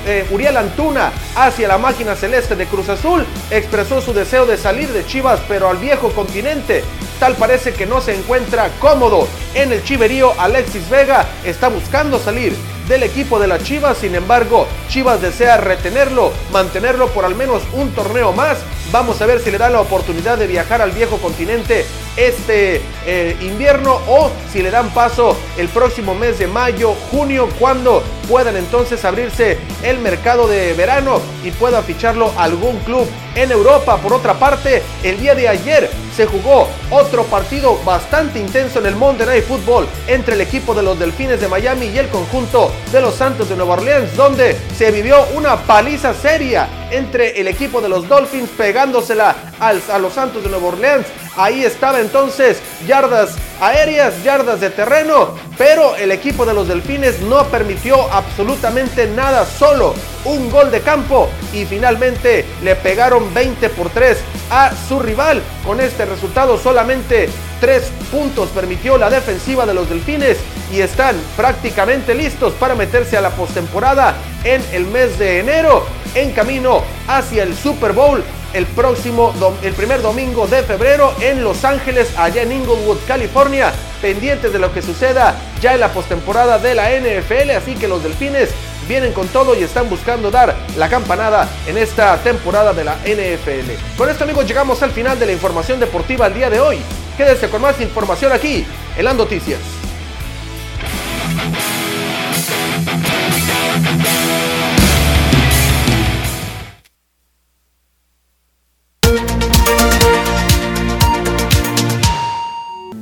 eh, Uriel Antuna hacia la máquina celeste de Cruz Azul, expresó su deseo de salir de Chivas pero al viejo continente. Tal parece que no se encuentra cómodo en el chiverío. Alexis Vega está buscando salir del equipo de las Chivas. Sin embargo, Chivas desea retenerlo, mantenerlo por al menos un torneo más. Vamos a ver si le da la oportunidad de viajar al viejo continente este eh, invierno o si le dan paso el próximo mes de mayo, junio, cuando puedan entonces abrirse el mercado de verano y pueda ficharlo algún club en Europa. Por otra parte, el día de ayer se jugó otro partido bastante intenso en el Monday Night Football entre el equipo de los Delfines de Miami y el conjunto de los Santos de Nueva Orleans, donde se vivió una paliza seria entre el equipo de los Dolphins pegándosela a los Santos de Nueva Orleans. Ahí estaba entonces yardas aéreas, yardas de terreno, pero el equipo de los Delfines no permitió absolutamente nada, solo un gol de campo y finalmente le pegaron 20 por 3 a su rival. Con este resultado solamente 3 puntos permitió la defensiva de los Delfines y están prácticamente listos para meterse a la postemporada en el mes de enero en camino hacia el Super Bowl el próximo, el primer domingo de febrero en Los Ángeles, allá en Inglewood, California, pendientes de lo que suceda ya en la postemporada de la NFL, así que los Delfines vienen con todo y están buscando dar la campanada en esta temporada de la NFL. Con esto amigos llegamos al final de la información deportiva el día de hoy. Quédese con más información aquí en las noticias.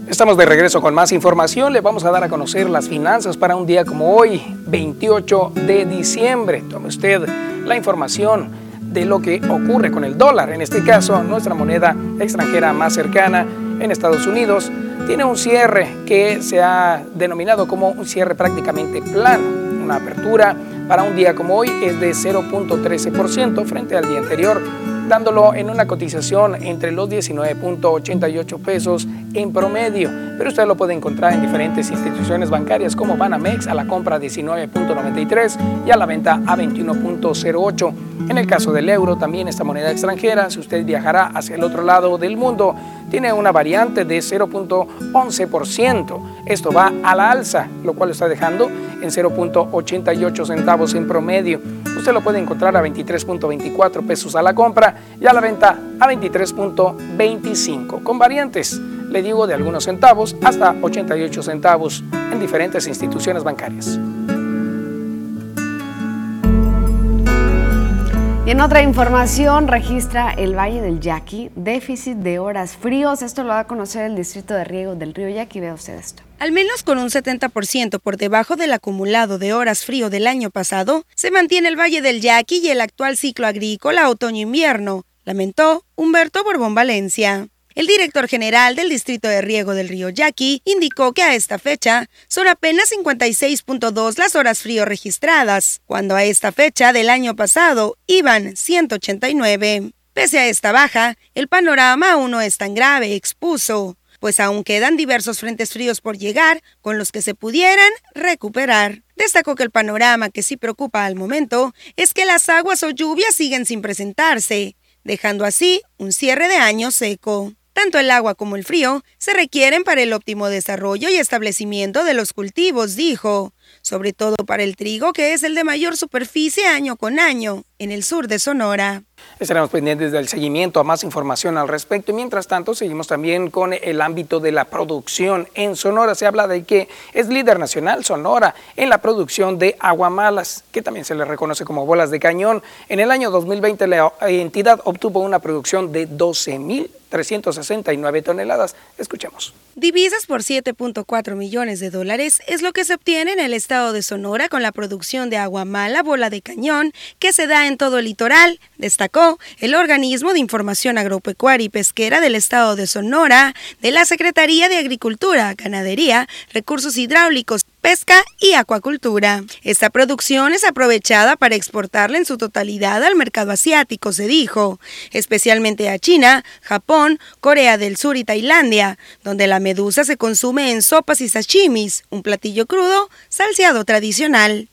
Estamos de regreso con más información. Le vamos a dar a conocer las finanzas para un día como hoy, 28 de diciembre. Tome usted la información de lo que ocurre con el dólar. En este caso, nuestra moneda extranjera más cercana en Estados Unidos tiene un cierre que se ha denominado como un cierre prácticamente plano. Una apertura para un día como hoy es de 0.13% frente al día anterior dándolo en una cotización entre los 19.88 pesos en promedio, pero usted lo puede encontrar en diferentes instituciones bancarias como Banamex a la compra 19.93 y a la venta a 21.08. En el caso del euro, también esta moneda extranjera, si usted viajará hacia el otro lado del mundo, tiene una variante de 0.11%. Esto va a la alza, lo cual está dejando en 0.88 centavos en promedio. Usted lo puede encontrar a 23.24 pesos a la compra y a la venta a 23.25, con variantes, le digo, de algunos centavos hasta 88 centavos en diferentes instituciones bancarias. Y en otra información, registra el Valle del Yaqui déficit de horas fríos. Esto lo va a conocer el Distrito de Riego del Río Yaqui. Vea usted esto. Al menos con un 70% por debajo del acumulado de horas frío del año pasado, se mantiene el Valle del Yaqui y el actual ciclo agrícola otoño-invierno, lamentó Humberto Borbón Valencia. El director general del Distrito de Riego del Río Yaqui indicó que a esta fecha son apenas 56.2 las horas frío registradas, cuando a esta fecha del año pasado iban 189. Pese a esta baja, el panorama aún no es tan grave, expuso, pues aún quedan diversos frentes fríos por llegar con los que se pudieran recuperar. Destacó que el panorama que sí preocupa al momento es que las aguas o lluvias siguen sin presentarse, dejando así un cierre de año seco. Tanto el agua como el frío se requieren para el óptimo desarrollo y establecimiento de los cultivos, dijo, sobre todo para el trigo, que es el de mayor superficie año con año en el sur de Sonora. Estaremos pendientes del seguimiento a más información al respecto y mientras tanto seguimos también con el ámbito de la producción. En Sonora se habla de que es líder nacional Sonora en la producción de aguamalas, que también se le reconoce como bolas de cañón. En el año 2020 la entidad obtuvo una producción de 12 mil 369 toneladas. Escuchemos. Divisas por 7.4 millones de dólares es lo que se obtiene en el estado de Sonora con la producción de aguamala, bola de cañón, que se da en todo el litoral, destacó el organismo de información agropecuaria y pesquera del estado de Sonora, de la Secretaría de Agricultura, Ganadería, Recursos Hidráulicos, pesca y acuacultura. Esta producción es aprovechada para exportarla en su totalidad al mercado asiático, se dijo, especialmente a China, Japón, Corea del Sur y Tailandia, donde la medusa se consume en sopas y sashimis, un platillo crudo salseado tradicional.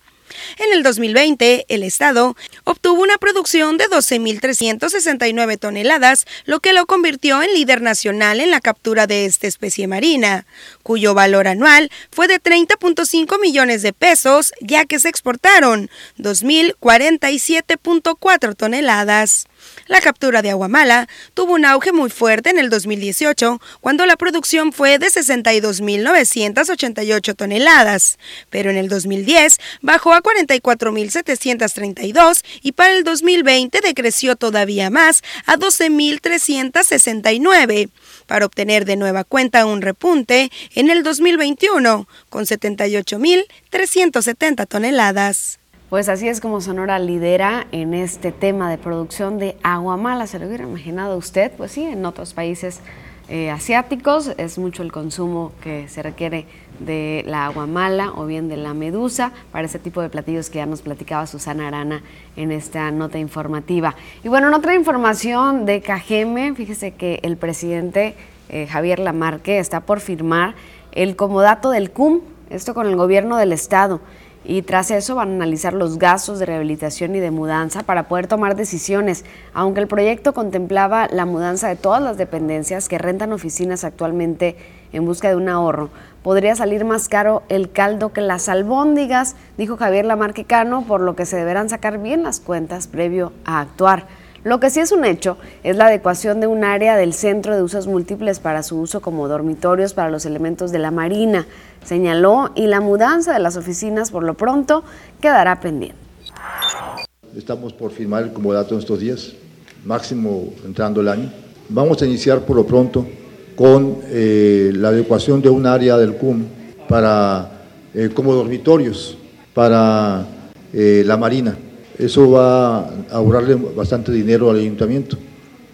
En el 2020, el Estado obtuvo una producción de 12.369 toneladas, lo que lo convirtió en líder nacional en la captura de esta especie marina, cuyo valor anual fue de 30.5 millones de pesos, ya que se exportaron 2.047.4 toneladas. La captura de aguamala tuvo un auge muy fuerte en el 2018, cuando la producción fue de 62.988 toneladas, pero en el 2010 bajó a 44.732 y para el 2020 decreció todavía más a 12.369 para obtener de nueva cuenta un repunte en el 2021 con 78.370 toneladas. Pues así es como Sonora lidera en este tema de producción de agua mala. ¿Se lo hubiera imaginado usted? Pues sí, en otros países eh, asiáticos es mucho el consumo que se requiere de la agua mala o bien de la medusa para ese tipo de platillos que ya nos platicaba Susana Arana en esta nota informativa. Y bueno, en otra información de Cajeme, fíjese que el presidente eh, Javier Lamarque está por firmar el comodato del CUM, esto con el gobierno del estado y tras eso van a analizar los gastos de rehabilitación y de mudanza para poder tomar decisiones. Aunque el proyecto contemplaba la mudanza de todas las dependencias que rentan oficinas actualmente en busca de un ahorro, podría salir más caro el caldo que las albóndigas, dijo Javier Lamarquicano, por lo que se deberán sacar bien las cuentas previo a actuar. Lo que sí es un hecho es la adecuación de un área del centro de usos múltiples para su uso como dormitorios para los elementos de la Marina, señaló, y la mudanza de las oficinas por lo pronto quedará pendiente. Estamos por firmar el comodato en estos días, máximo entrando el año. Vamos a iniciar por lo pronto con eh, la adecuación de un área del CUM para, eh, como dormitorios para eh, la Marina eso va a ahorrarle bastante dinero al ayuntamiento,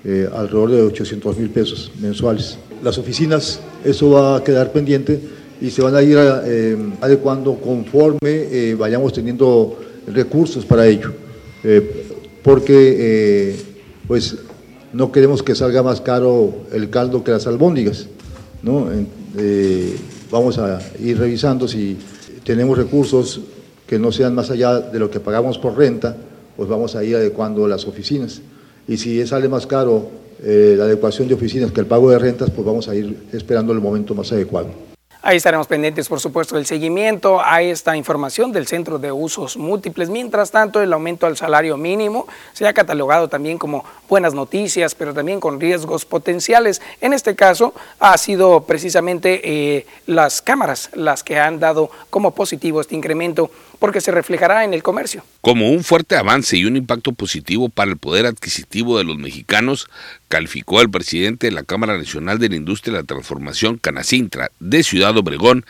eh, alrededor de 800 mil pesos mensuales. Las oficinas, eso va a quedar pendiente y se van a ir eh, adecuando conforme eh, vayamos teniendo recursos para ello, porque pues no queremos que salga más caro el caldo que las albóndigas, ¿no? vamos a ir revisando si tenemos recursos que no sean más allá de lo que pagamos por renta, pues vamos a ir adecuando las oficinas. Y si sale más caro eh, la adecuación de oficinas que el pago de rentas, pues vamos a ir esperando el momento más adecuado. Ahí estaremos pendientes, por supuesto, del seguimiento a esta información del Centro de Usos Múltiples. Mientras tanto, el aumento al salario mínimo se ha catalogado también como buenas noticias, pero también con riesgos potenciales. En este caso, ha sido precisamente eh, las cámaras las que han dado como positivo este incremento porque se reflejará en el comercio. Como un fuerte avance y un impacto positivo para el poder adquisitivo de los mexicanos, calificó el presidente de la Cámara Nacional de la Industria de la Transformación, Canacintra, de Ciudad Obregón,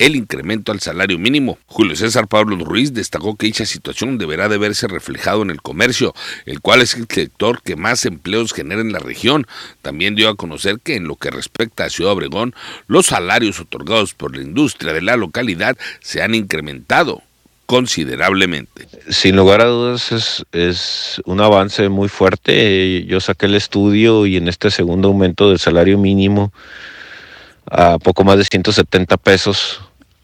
el incremento al salario mínimo. Julio César Pablo Ruiz destacó que dicha situación deberá de verse reflejado en el comercio, el cual es el sector que más empleos genera en la región. También dio a conocer que en lo que respecta a Ciudad Obregón, los salarios otorgados por la industria de la localidad se han incrementado considerablemente. Sin lugar a dudas es, un avance muy fuerte. Yo saqué el estudio y en este segundo aumento del salario mínimo a poco más de 170 pesos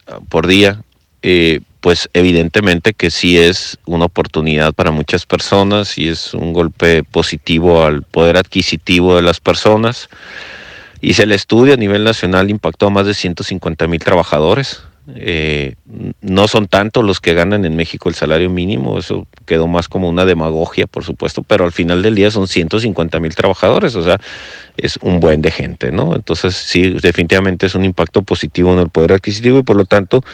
ah, por día, eh, pues evidentemente que sí es una oportunidad para muchas personas y es un golpe positivo al poder adquisitivo de las personas. Hice el estudio a nivel nacional, impactó a más de 150 mil trabajadores Eh, no son tantos los que ganan en México el salario mínimo, eso quedó más como una demagogia, por supuesto, pero al final del día son 150 mil trabajadores, o sea, es un buen de gente, ¿no? Entonces, sí, definitivamente es un impacto positivo en el poder adquisitivo y por lo tanto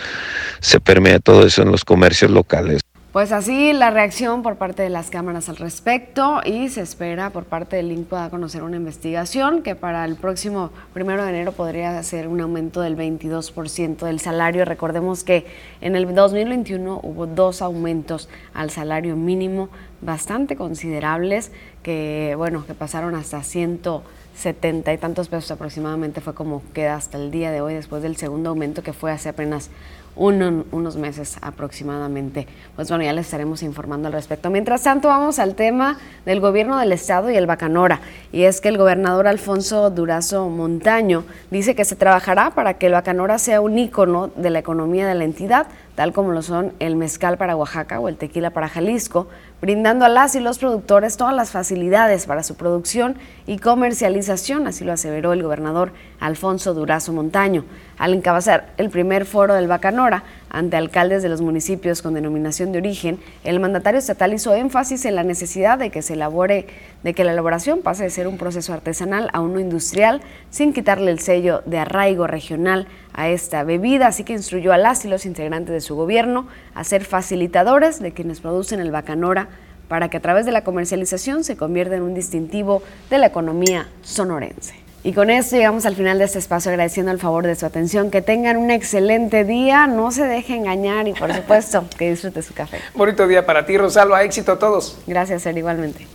se permea todo eso en los comercios locales. Pues así la reacción por parte de las cámaras al respecto y se espera por parte del link pueda conocer una investigación que para el próximo primero de enero podría ser un aumento del 22% del salario. Recordemos que en el 2021 hubo dos aumentos al salario mínimo bastante considerables que, bueno, que pasaron hasta 170 y tantos pesos aproximadamente fue como queda hasta el día de hoy después del segundo aumento que fue hace apenas unos meses aproximadamente. Pues bueno, ya les estaremos informando al respecto. Mientras tanto, vamos al tema del gobierno del estado y el Bacanora. Y es que el gobernador Alfonso Durazo Montaño dice que se trabajará para que el Bacanora sea un ícono de la economía de la entidad, tal como lo son el mezcal para Oaxaca o el tequila para Jalisco, brindando a las y los productores todas las facilidades para su producción y comercialización, así lo aseveró el gobernador Alfonso Durazo Montaño. Al encabezar el primer foro del Bacanora ante alcaldes de los municipios con denominación de origen, el mandatario estatal hizo énfasis en la necesidad de que se elabore, de que la elaboración pase de ser un proceso artesanal a uno industrial, sin quitarle el sello de arraigo regional a esta bebida, así que instruyó a las y los integrantes de su gobierno a ser facilitadores de quienes producen el Bacanora para que a través de la comercialización se convierta en un distintivo de la economía sonorense. Y con esto llegamos al final de este espacio agradeciendo el favor de su atención. Que tengan un excelente día, no se deje engañar y por supuesto que disfrute su café. Bonito día para ti, Rosalba. Éxito a todos. Gracias, Ser, igualmente.